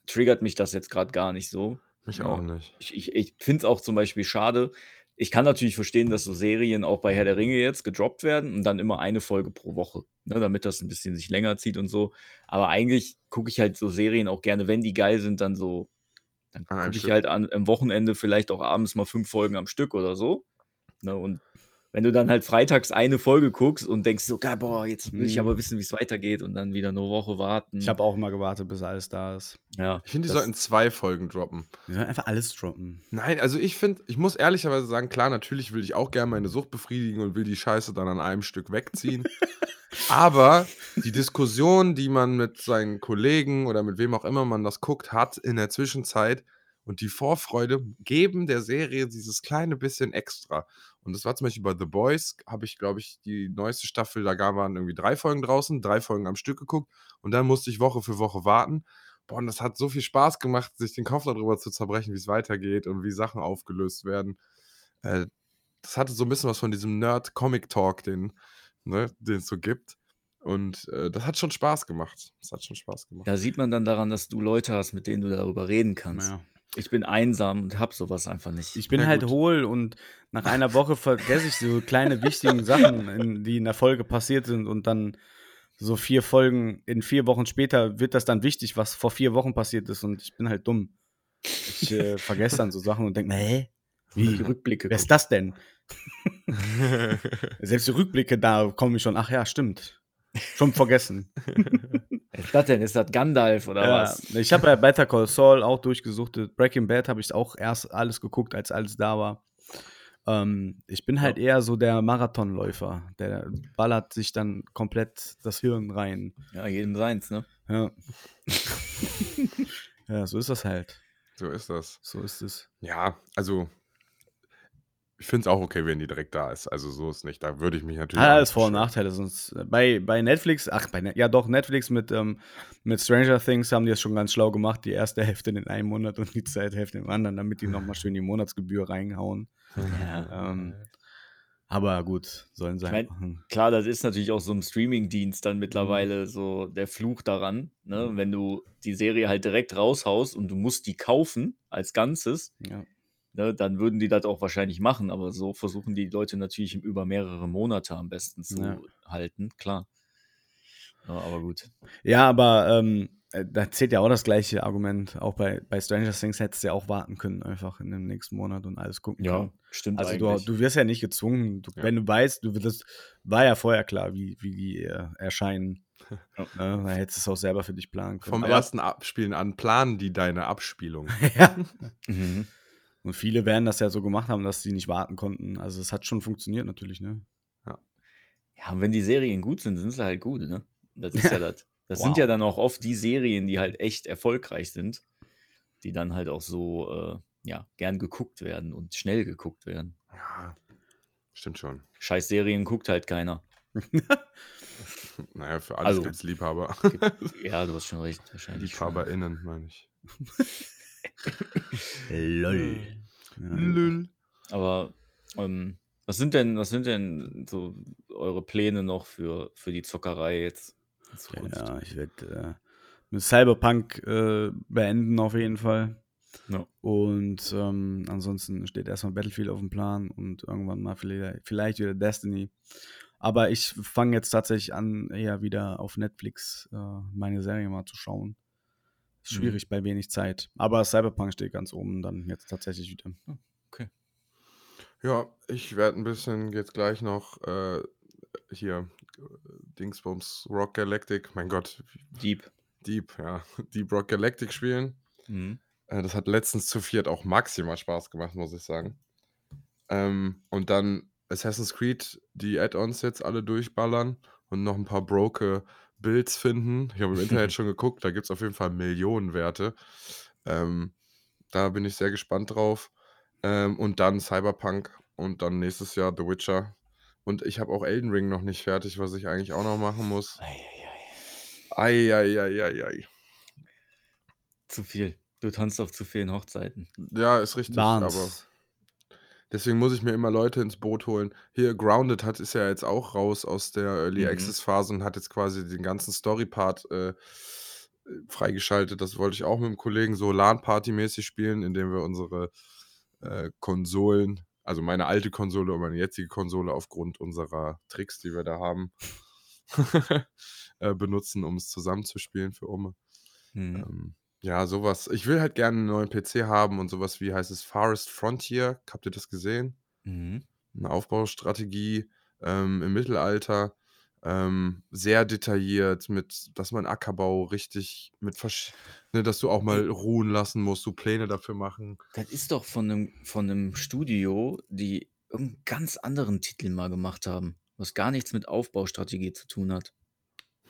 triggert mich das jetzt gerade gar nicht so. Mich ja. auch nicht. Ich, ich, ich finde es auch zum Beispiel schade. Ich kann natürlich verstehen, dass so Serien auch bei Herr der Ringe jetzt gedroppt werden und dann immer eine Folge pro Woche, ne, damit das ein bisschen sich länger zieht und so. Aber eigentlich gucke ich halt so Serien auch gerne, wenn die geil sind, dann so, dann gucke ich halt an, am Wochenende vielleicht auch abends mal fünf Folgen am Stück oder so. Ne, und wenn du dann halt freitags eine Folge guckst und denkst so, geil, boah, jetzt will ich aber mhm. wissen, wie es weitergeht und dann wieder eine Woche warten. Ich habe auch immer gewartet, bis alles da ist. Ja. Ich finde, die sollten zwei Folgen droppen. Die sollten einfach alles droppen. Nein, also ich finde, ich muss ehrlicherweise sagen, klar, natürlich will ich auch gerne meine Sucht befriedigen und will die Scheiße dann an einem Stück wegziehen. aber die Diskussion, die man mit seinen Kollegen oder mit wem auch immer man das guckt, hat in der Zwischenzeit und die Vorfreude geben der Serie dieses kleine bisschen extra. Und das war zum Beispiel bei The Boys, habe ich, glaube ich, die neueste Staffel, da waren irgendwie drei Folgen draußen, drei Folgen am Stück geguckt und dann musste ich Woche für Woche warten. Boah, und das hat so viel Spaß gemacht, sich den Kopf darüber zu zerbrechen, wie es weitergeht und wie Sachen aufgelöst werden. Äh, das hatte so ein bisschen was von diesem Nerd-Comic-Talk, den ne, es so gibt. Und äh, das hat schon Spaß gemacht. Das hat schon Spaß gemacht. Da sieht man dann daran, dass du Leute hast, mit denen du darüber reden kannst. Ja. Ich bin einsam und hab sowas einfach nicht. Ich bin Na halt gut. hohl und nach einer Woche vergesse ich so kleine wichtigen Sachen, in, die in der Folge passiert sind und dann so vier Folgen, in vier Wochen später wird das dann wichtig, was vor vier Wochen passiert ist und ich bin halt dumm. Ich äh, vergesse dann so Sachen und denke mir, hä? Wie? Rückblicke. Wer ist das denn? Selbst die Rückblicke, da komme ich schon, ach ja, stimmt. Schon vergessen. Was ist das denn? Ist das Gandalf oder Ja, was? ich habe ja Better Call Saul auch durchgesuchtet. Breaking Bad habe ich auch erst alles geguckt, als alles da war. Ähm, ich bin halt eher so der Marathonläufer. Der ballert sich dann komplett das Hirn rein. Ja, jedem seins, ne? Ja. ja, so ist das halt. So ist das. So ist es. Ja, also ich finde es auch okay, wenn die direkt da ist. Also so ist nicht. Da würde ich mich natürlich. Hat alles Vor- und. Nachteile. Sonst äh, bei, bei Netflix, ach, bei, Net- ja doch, Netflix mit, ähm, mit Stranger Things haben die es schon ganz schlau gemacht. Die erste Hälfte in einem Monat und die zweite Hälfte im anderen, damit die nochmal schön die Monatsgebühr reinhauen. Ja. Ähm, aber gut, sollen sie Ich halt mein, machen. Klar, das ist natürlich auch so ein Streaming-Dienst dann mittlerweile so der Fluch daran, ne? Wenn du die Serie halt direkt raushaust und du musst die kaufen als Ganzes, Ja. Ne, dann würden die das auch wahrscheinlich machen, aber so versuchen die Leute natürlich über mehrere Monate am besten zu Ja. halten, klar. Ja, aber gut. Ja, aber ähm, äh, da zählt ja auch das gleiche Argument. Auch bei, bei Stranger Things hättest du ja auch warten können, einfach in dem nächsten Monat und alles gucken können. stimmt Also du, eigentlich. du wirst ja nicht gezwungen, du, Ja. wenn du weißt, du das war ja vorher klar, wie, wie die äh, erscheinen. Ja. Ne? Da hättest du es auch selber für dich planen können. Vom Aber- ersten Abspielen an planen die deine Abspielung. ja. Mhm. Und viele werden das ja so gemacht haben, dass sie nicht warten konnten. Also es hat schon funktioniert natürlich, ne? Ja, und wenn die Serien gut sind, sind sie halt gut, ne? Das ist ja das. Das sind Wow. ja dann auch oft die Serien, die halt echt erfolgreich sind, die dann halt auch so, äh, ja, gern geguckt werden und schnell geguckt werden. Ja, stimmt schon. Scheiß Serien guckt halt keiner. Naja, für alles Also- gibt es Liebhaber. Ja, du hast schon recht, wahrscheinlich. LiebhaberInnen, meine ich. Lol. Lül. Aber ähm, was sind denn, was sind denn so eure Pläne noch für, für die Zockerei jetzt? Ja, ich werde äh, mit Cyberpunk äh, beenden auf jeden Fall. Ja. Und ähm, ansonsten steht erstmal Battlefield auf dem Plan und irgendwann mal vielleicht, vielleicht wieder Destiny. Aber ich fange jetzt tatsächlich an, eher wieder auf Netflix äh, meine Serie mal zu schauen. Ist Mhm. schwierig bei wenig Zeit. Aber Cyberpunk steht ganz oben dann jetzt tatsächlich wieder. Ja, ich werde ein bisschen jetzt gleich noch äh, hier Dingsbums Rock Galactic, mein Gott, Deep. Deep, ja, Deep Rock Galactic spielen. Mhm. Äh, das hat letztens zu viert auch maximal Spaß gemacht, muss ich sagen. Ähm, und dann Assassin's Creed, die Add-ons jetzt alle durchballern und noch ein paar broke Builds finden. Ich habe im Internet schon geguckt, da gibt es auf jeden Fall Millionenwerte. Ähm, da bin ich sehr gespannt drauf. Ähm, und dann Cyberpunk und dann nächstes Jahr The Witcher. Und ich habe auch Elden Ring noch nicht fertig, was ich eigentlich auch noch machen muss. Eieiei. Zu viel. Du tanzt auf zu vielen Hochzeiten. Ja, ist richtig, aber Barnes. Deswegen muss ich mir immer Leute ins Boot holen. Hier, Grounded hat ist ja jetzt auch raus aus der Early Mhm. Access Phase und hat jetzt quasi den ganzen Story-Part äh, freigeschaltet. Das wollte ich auch mit einem Kollegen so LAN-Party-mäßig spielen, indem wir unsere äh, Konsolen, also meine alte Konsole und meine jetzige Konsole aufgrund unserer Tricks, die wir da haben, äh, benutzen, um es zusammenzuspielen für Ome. Mhm. Ähm, ja, sowas. Ich will halt gerne einen neuen PC haben und sowas wie heißt es Forest Frontier. Habt ihr das gesehen? Mhm. Eine Aufbaustrategie ähm, im Mittelalter. Ähm, sehr detailliert, mit, dass man Ackerbau richtig mit versch ne, dass du auch mal ruhen lassen musst, du Pläne dafür machen. Das ist doch von einem, von einem Studio, die irgendeinen ganz anderen Titel mal gemacht haben, was gar nichts mit Aufbaustrategie zu tun hat.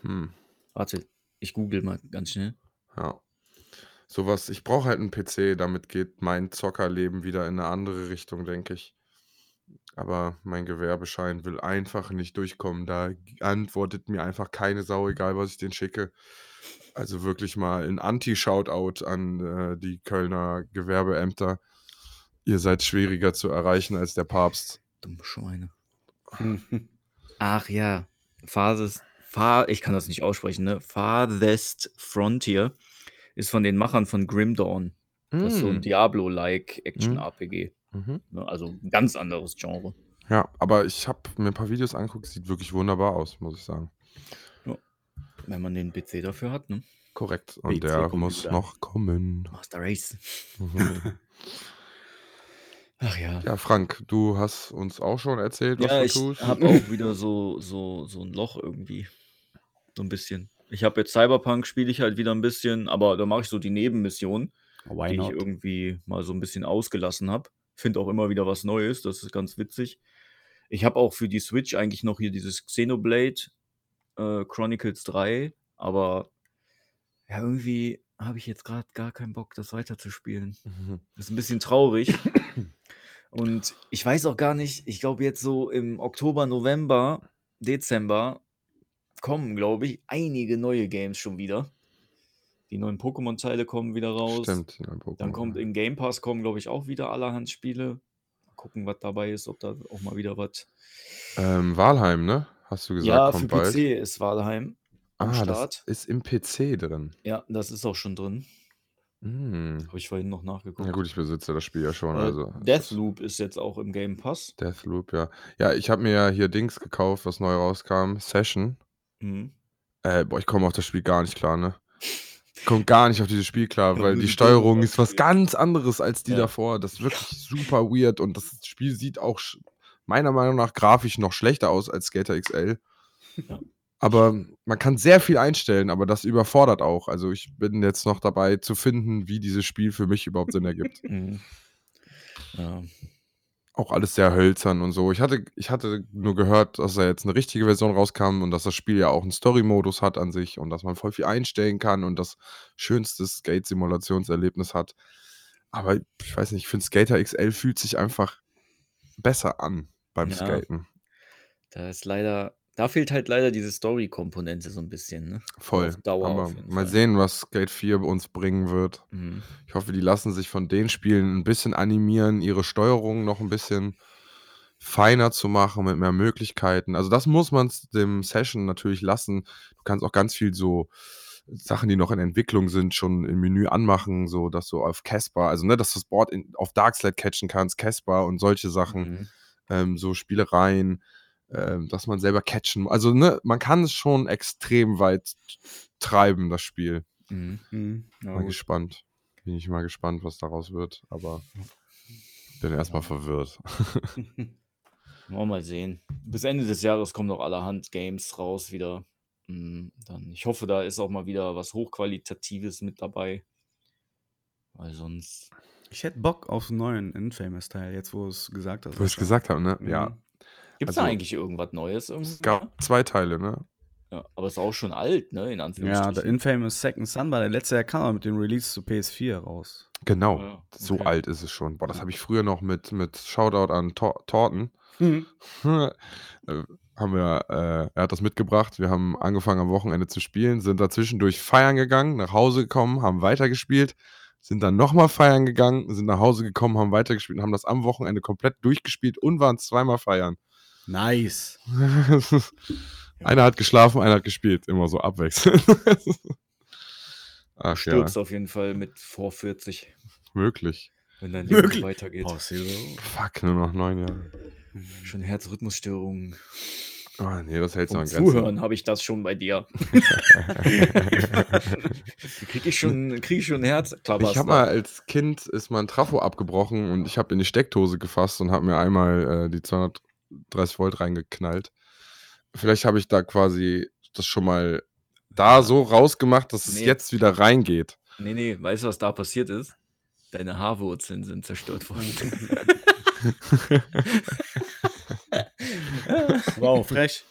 Hm, Warte, ich google mal ganz schnell. ja. Sowas, ich brauche halt einen PC, damit geht mein Zockerleben wieder in eine andere Richtung, denke ich. Aber mein Gewerbeschein will einfach nicht durchkommen. Da antwortet mir einfach keine Sau, egal was ich den schicke. Also wirklich mal ein Anti-Shoutout an äh, die Kölner Gewerbeämter. Ihr seid schwieriger zu erreichen als der Papst. Dumme Schweine. Ach ja, Phases, Far, ich kann das nicht aussprechen, ne? Farthest Frontier ist von den Machern von Grim Dawn. Das ist so ein Mm. Diablo-like Mm. Action-RPG. Mhm. Ne? Also ein ganz anderes Genre. Ja, aber ich habe mir ein paar Videos angeguckt, sieht wirklich wunderbar aus, muss ich sagen. Wenn man den PC dafür hat, ne? Korrekt. Und der muss noch kommen. Master Race. Mhm. Ach ja. Ja, Frank, du hast uns auch schon erzählt, was Ja, du ich tust. habe auch wieder so, so, so ein Loch irgendwie. So ein bisschen. Ich habe jetzt Cyberpunk, spiele ich halt wieder ein bisschen, aber da mache ich so die Nebenmissionen, Why die ich not? irgendwie mal so ein bisschen ausgelassen habe. Finde auch immer wieder was Neues, das ist ganz witzig. Ich habe auch für die Switch eigentlich noch hier dieses Xenoblade äh, Chronicles 3, aber ja, irgendwie habe ich jetzt gerade gar keinen Bock, das weiterzuspielen. Mhm. Das ist ein bisschen traurig. Und ich weiß auch gar nicht, ich glaube jetzt so im Oktober, November, Dezember kommen, glaube ich, einige neue Games schon wieder. Die neuen Pokémon-Teile kommen wieder raus. Stimmt. Ja, Dann kommt in Game Pass kommen, glaube ich, auch wieder allerhand Spiele. Mal gucken, was dabei ist, ob da auch mal wieder was. ähm, Walheim, ne? Hast du gesagt, Ja, für kommt bald. PC ist Walheim am Ah, das Start. ist im PC drin. Ja, das ist auch schon drin. Hm. Habe ich vorhin noch nachgeguckt. Ja gut, ich besitze das Spiel ja schon. Äh, Also Deathloop ist jetzt auch im Game Pass. Deathloop, ja. Ja, ich habe mir ja hier Dings gekauft, was neu rauskam. Session. Mhm. Äh, boah, ich komme auf das Spiel gar nicht klar, ne? Ich komme gar nicht auf dieses Spiel klar, weil die Steuerung ist was ganz anderes als die Ja. davor. Das ist wirklich super weird und das Spiel sieht auch meiner Meinung nach grafisch noch schlechter aus als Skater XL. Ja. Aber man kann sehr viel einstellen, aber das überfordert auch. Also ich bin jetzt noch dabei zu finden, wie dieses Spiel für mich überhaupt Sinn ergibt. Mhm. Ja. Auch alles sehr hölzern und so. Ich hatte, ich hatte nur gehört, dass da jetzt eine richtige Version rauskam und dass das Spiel ja auch einen Story-Modus hat an sich und dass man voll viel einstellen kann und das schönste Skate-Simulationserlebnis hat. Aber ich weiß nicht, ich finde Skater XL fühlt sich einfach besser an beim Ja. Skaten. Da ist leider, da fehlt halt leider diese Story-Komponente so ein bisschen, ne? Voll. Auf Dauer Aber auf mal sehen, was Skate 4 uns bringen wird. Mhm. Ich hoffe, die lassen sich von den Spielen ein bisschen animieren, ihre Steuerung noch ein bisschen feiner zu machen, mit mehr Möglichkeiten. Also das muss man dem Session natürlich lassen. Du kannst auch ganz viel so Sachen, die noch in Entwicklung sind, schon im Menü anmachen, so dass du auf Casper, also ne, dass du das Board in, auf Darkslide catchen kannst, Casper und solche Sachen, Mhm. ähm, so Spielereien, ähm, dass man selber catchen. Also ne, man kann es schon extrem weit treiben, das Spiel. Mhm. Mhm. Ja, Mal gut. gespannt. Bin ich mal gespannt, was daraus wird, aber bin erstmal verwirrt. Wollen wir mal sehen. Bis Ende des Jahres kommen noch allerhand Games raus wieder. Mm, Dann, ich hoffe, da ist auch mal wieder was Hochqualitatives mit dabei. Weil sonst. Ich hätte Bock auf einen neuen Infamous-Teil, jetzt wo du es gesagt hast. Wo ich es gesagt habe, ne? Mhm. Ja. Gibt es Also, da eigentlich irgendwas Neues? Es gab zwei Teile, ne? Ja, aber es ist auch schon alt, ne? In Ja, Anführungsstrichen. der Infamous Second Son war der letzte, der kam mit dem Release zu PS4 raus. Genau. Ja, So okay. alt ist es schon. Boah, das habe ich früher noch mit, mit Shoutout an Tor Torten. Mhm. äh, haben wir, äh, er hat das mitgebracht. Wir haben angefangen am Wochenende zu spielen, sind da zwischendurch feiern gegangen, nach Hause gekommen, haben weitergespielt, sind dann nochmal feiern gegangen, sind nach Hause gekommen, haben weitergespielt und haben das am Wochenende komplett durchgespielt und waren zweimal feiern. Nice. einer hat geschlafen, einer hat gespielt, immer so abwechselnd. Ach ja, Stürzt auf jeden Fall mit vor 40, möglich. wenn dein Leben Wirklich? weitergeht. Possible. Fuck, nur noch neun Jahre. Schon Herzrhythmusstörungen. Oh, nee, das hält noch in Grenzen. Zuhören habe ich das schon bei dir. krieg ich schon, krieg ich schon ein Herz? Ich habe mal als Kind ist mein Trafo abgebrochen und ich habe in die Steckdose gefasst und habe mir einmal äh, die 230 Volt reingeknallt. Vielleicht habe ich da quasi das schon mal da so rausgemacht, dass es Nee. jetzt wieder reingeht. Nee, nee, weißt du, was da passiert ist? Deine Haarwurzeln sind zerstört worden. Wow, frech.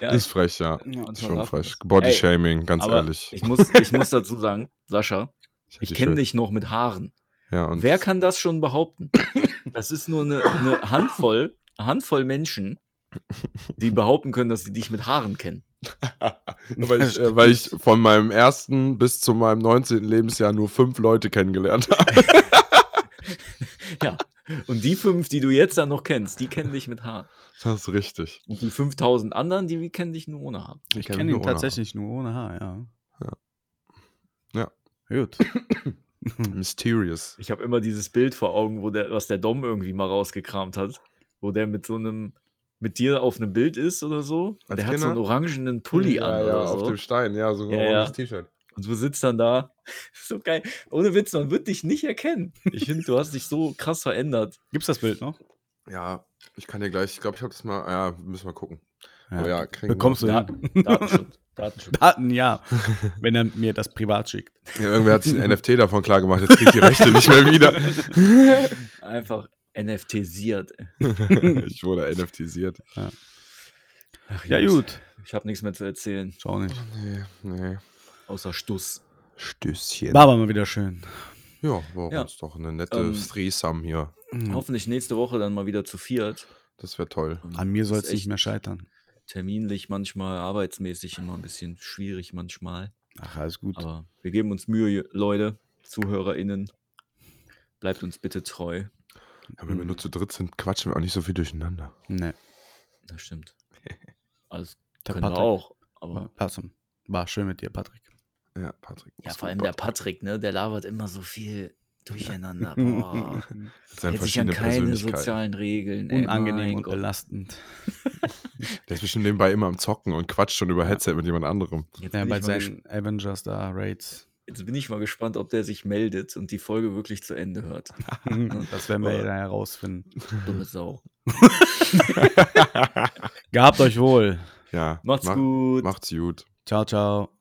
ja, ist frech, ja. Ja. manchmal Schon frech. man Body Ey, Shaming, ganz aber ehrlich. Ich muss, ich muss dazu sagen, Sascha, ich die kenne dich noch mit Haaren. Ja, und Wer kann das schon behaupten? Das ist nur eine, eine Handvoll, Handvoll Menschen, die behaupten können, dass sie dich mit Haaren kennen. weil, ich, äh, weil ich von meinem ersten bis zu meinem 19. Lebensjahr nur fünf Leute kennengelernt habe. Ja. Und die fünf, die du jetzt dann noch kennst, die kennen dich mit Haaren. Das ist richtig. Und die 5000 anderen, die kennen dich nur ohne Haare. Ich kenn kenne ihn tatsächlich nur ohne Haar, ja. Ja. Gut. Mysterious. Ich habe immer dieses Bild vor Augen, wo der, was der Dom irgendwie mal rausgekramt hat, wo der mit so einem, mit dir auf einem Bild ist oder so. Und Als der hat so einen Kinder? orangenen Pulli ja, an ja, oder auf so. dem Stein, ja, so ein Ja, ja. oranges T-Shirt. Und du sitzt dann da. so geil. Ohne Witz, man wird dich nicht erkennen. Ich finde, du hast dich so krass verändert. Gibt's das Bild noch? Ja, ich kann dir gleich, ich glaube, ich habe das mal, ja, müssen wir gucken. Ja, ja bekommst du hin. Datenschutz. Datenschutz. Daten, ja. Wenn er mir das privat schickt. Ja, irgendwer hat sich ein NFT davon klar gemacht, jetzt kriegt die Rechte nicht mehr wieder. Einfach NFTisiert. ich wurde NFTisiert. Ja, Ach, ja gut. Ich habe nichts mehr zu erzählen. Schau nicht. Nee, nee. Außer Stuss. Stößchen. War aber mal wieder schön. Ja, war ja. uns doch eine nette ähm, Threesome hier. Mhm. Hoffentlich nächste Woche dann mal wieder zu viert. Das wäre toll. An mir soll es nicht mehr scheitern. Terminlich manchmal, arbeitsmäßig immer ein bisschen schwierig manchmal. Ach, alles gut. Aber wir geben uns Mühe, Leute, ZuhörerInnen. Bleibt uns bitte treu. Ja, wenn wir nur zu dritt sind, quatschen wir auch nicht so viel durcheinander. Nee. Das stimmt. Alles der können Patrick. wir auch. Aber war schön mit dir, Patrick. Ja, Patrick. Ja, vor allem der Patrick, ne? Der labert immer so viel durcheinander. Boah. Hält sich an keine sozialen Regeln. Unangenehm und belastend. Der ist bestimmt nebenbei immer am Zocken und quatscht schon über Headset mit jemand anderem. Jetzt ja, bei seinen Avengers da Raids. Jetzt bin ich mal gespannt, ob der sich meldet und die Folge wirklich zu Ende hört. das werden wir ja herausfinden. Dumme Sau. Gehabt euch wohl. Ja. Macht's mach, gut. Macht's gut. Ciao, ciao.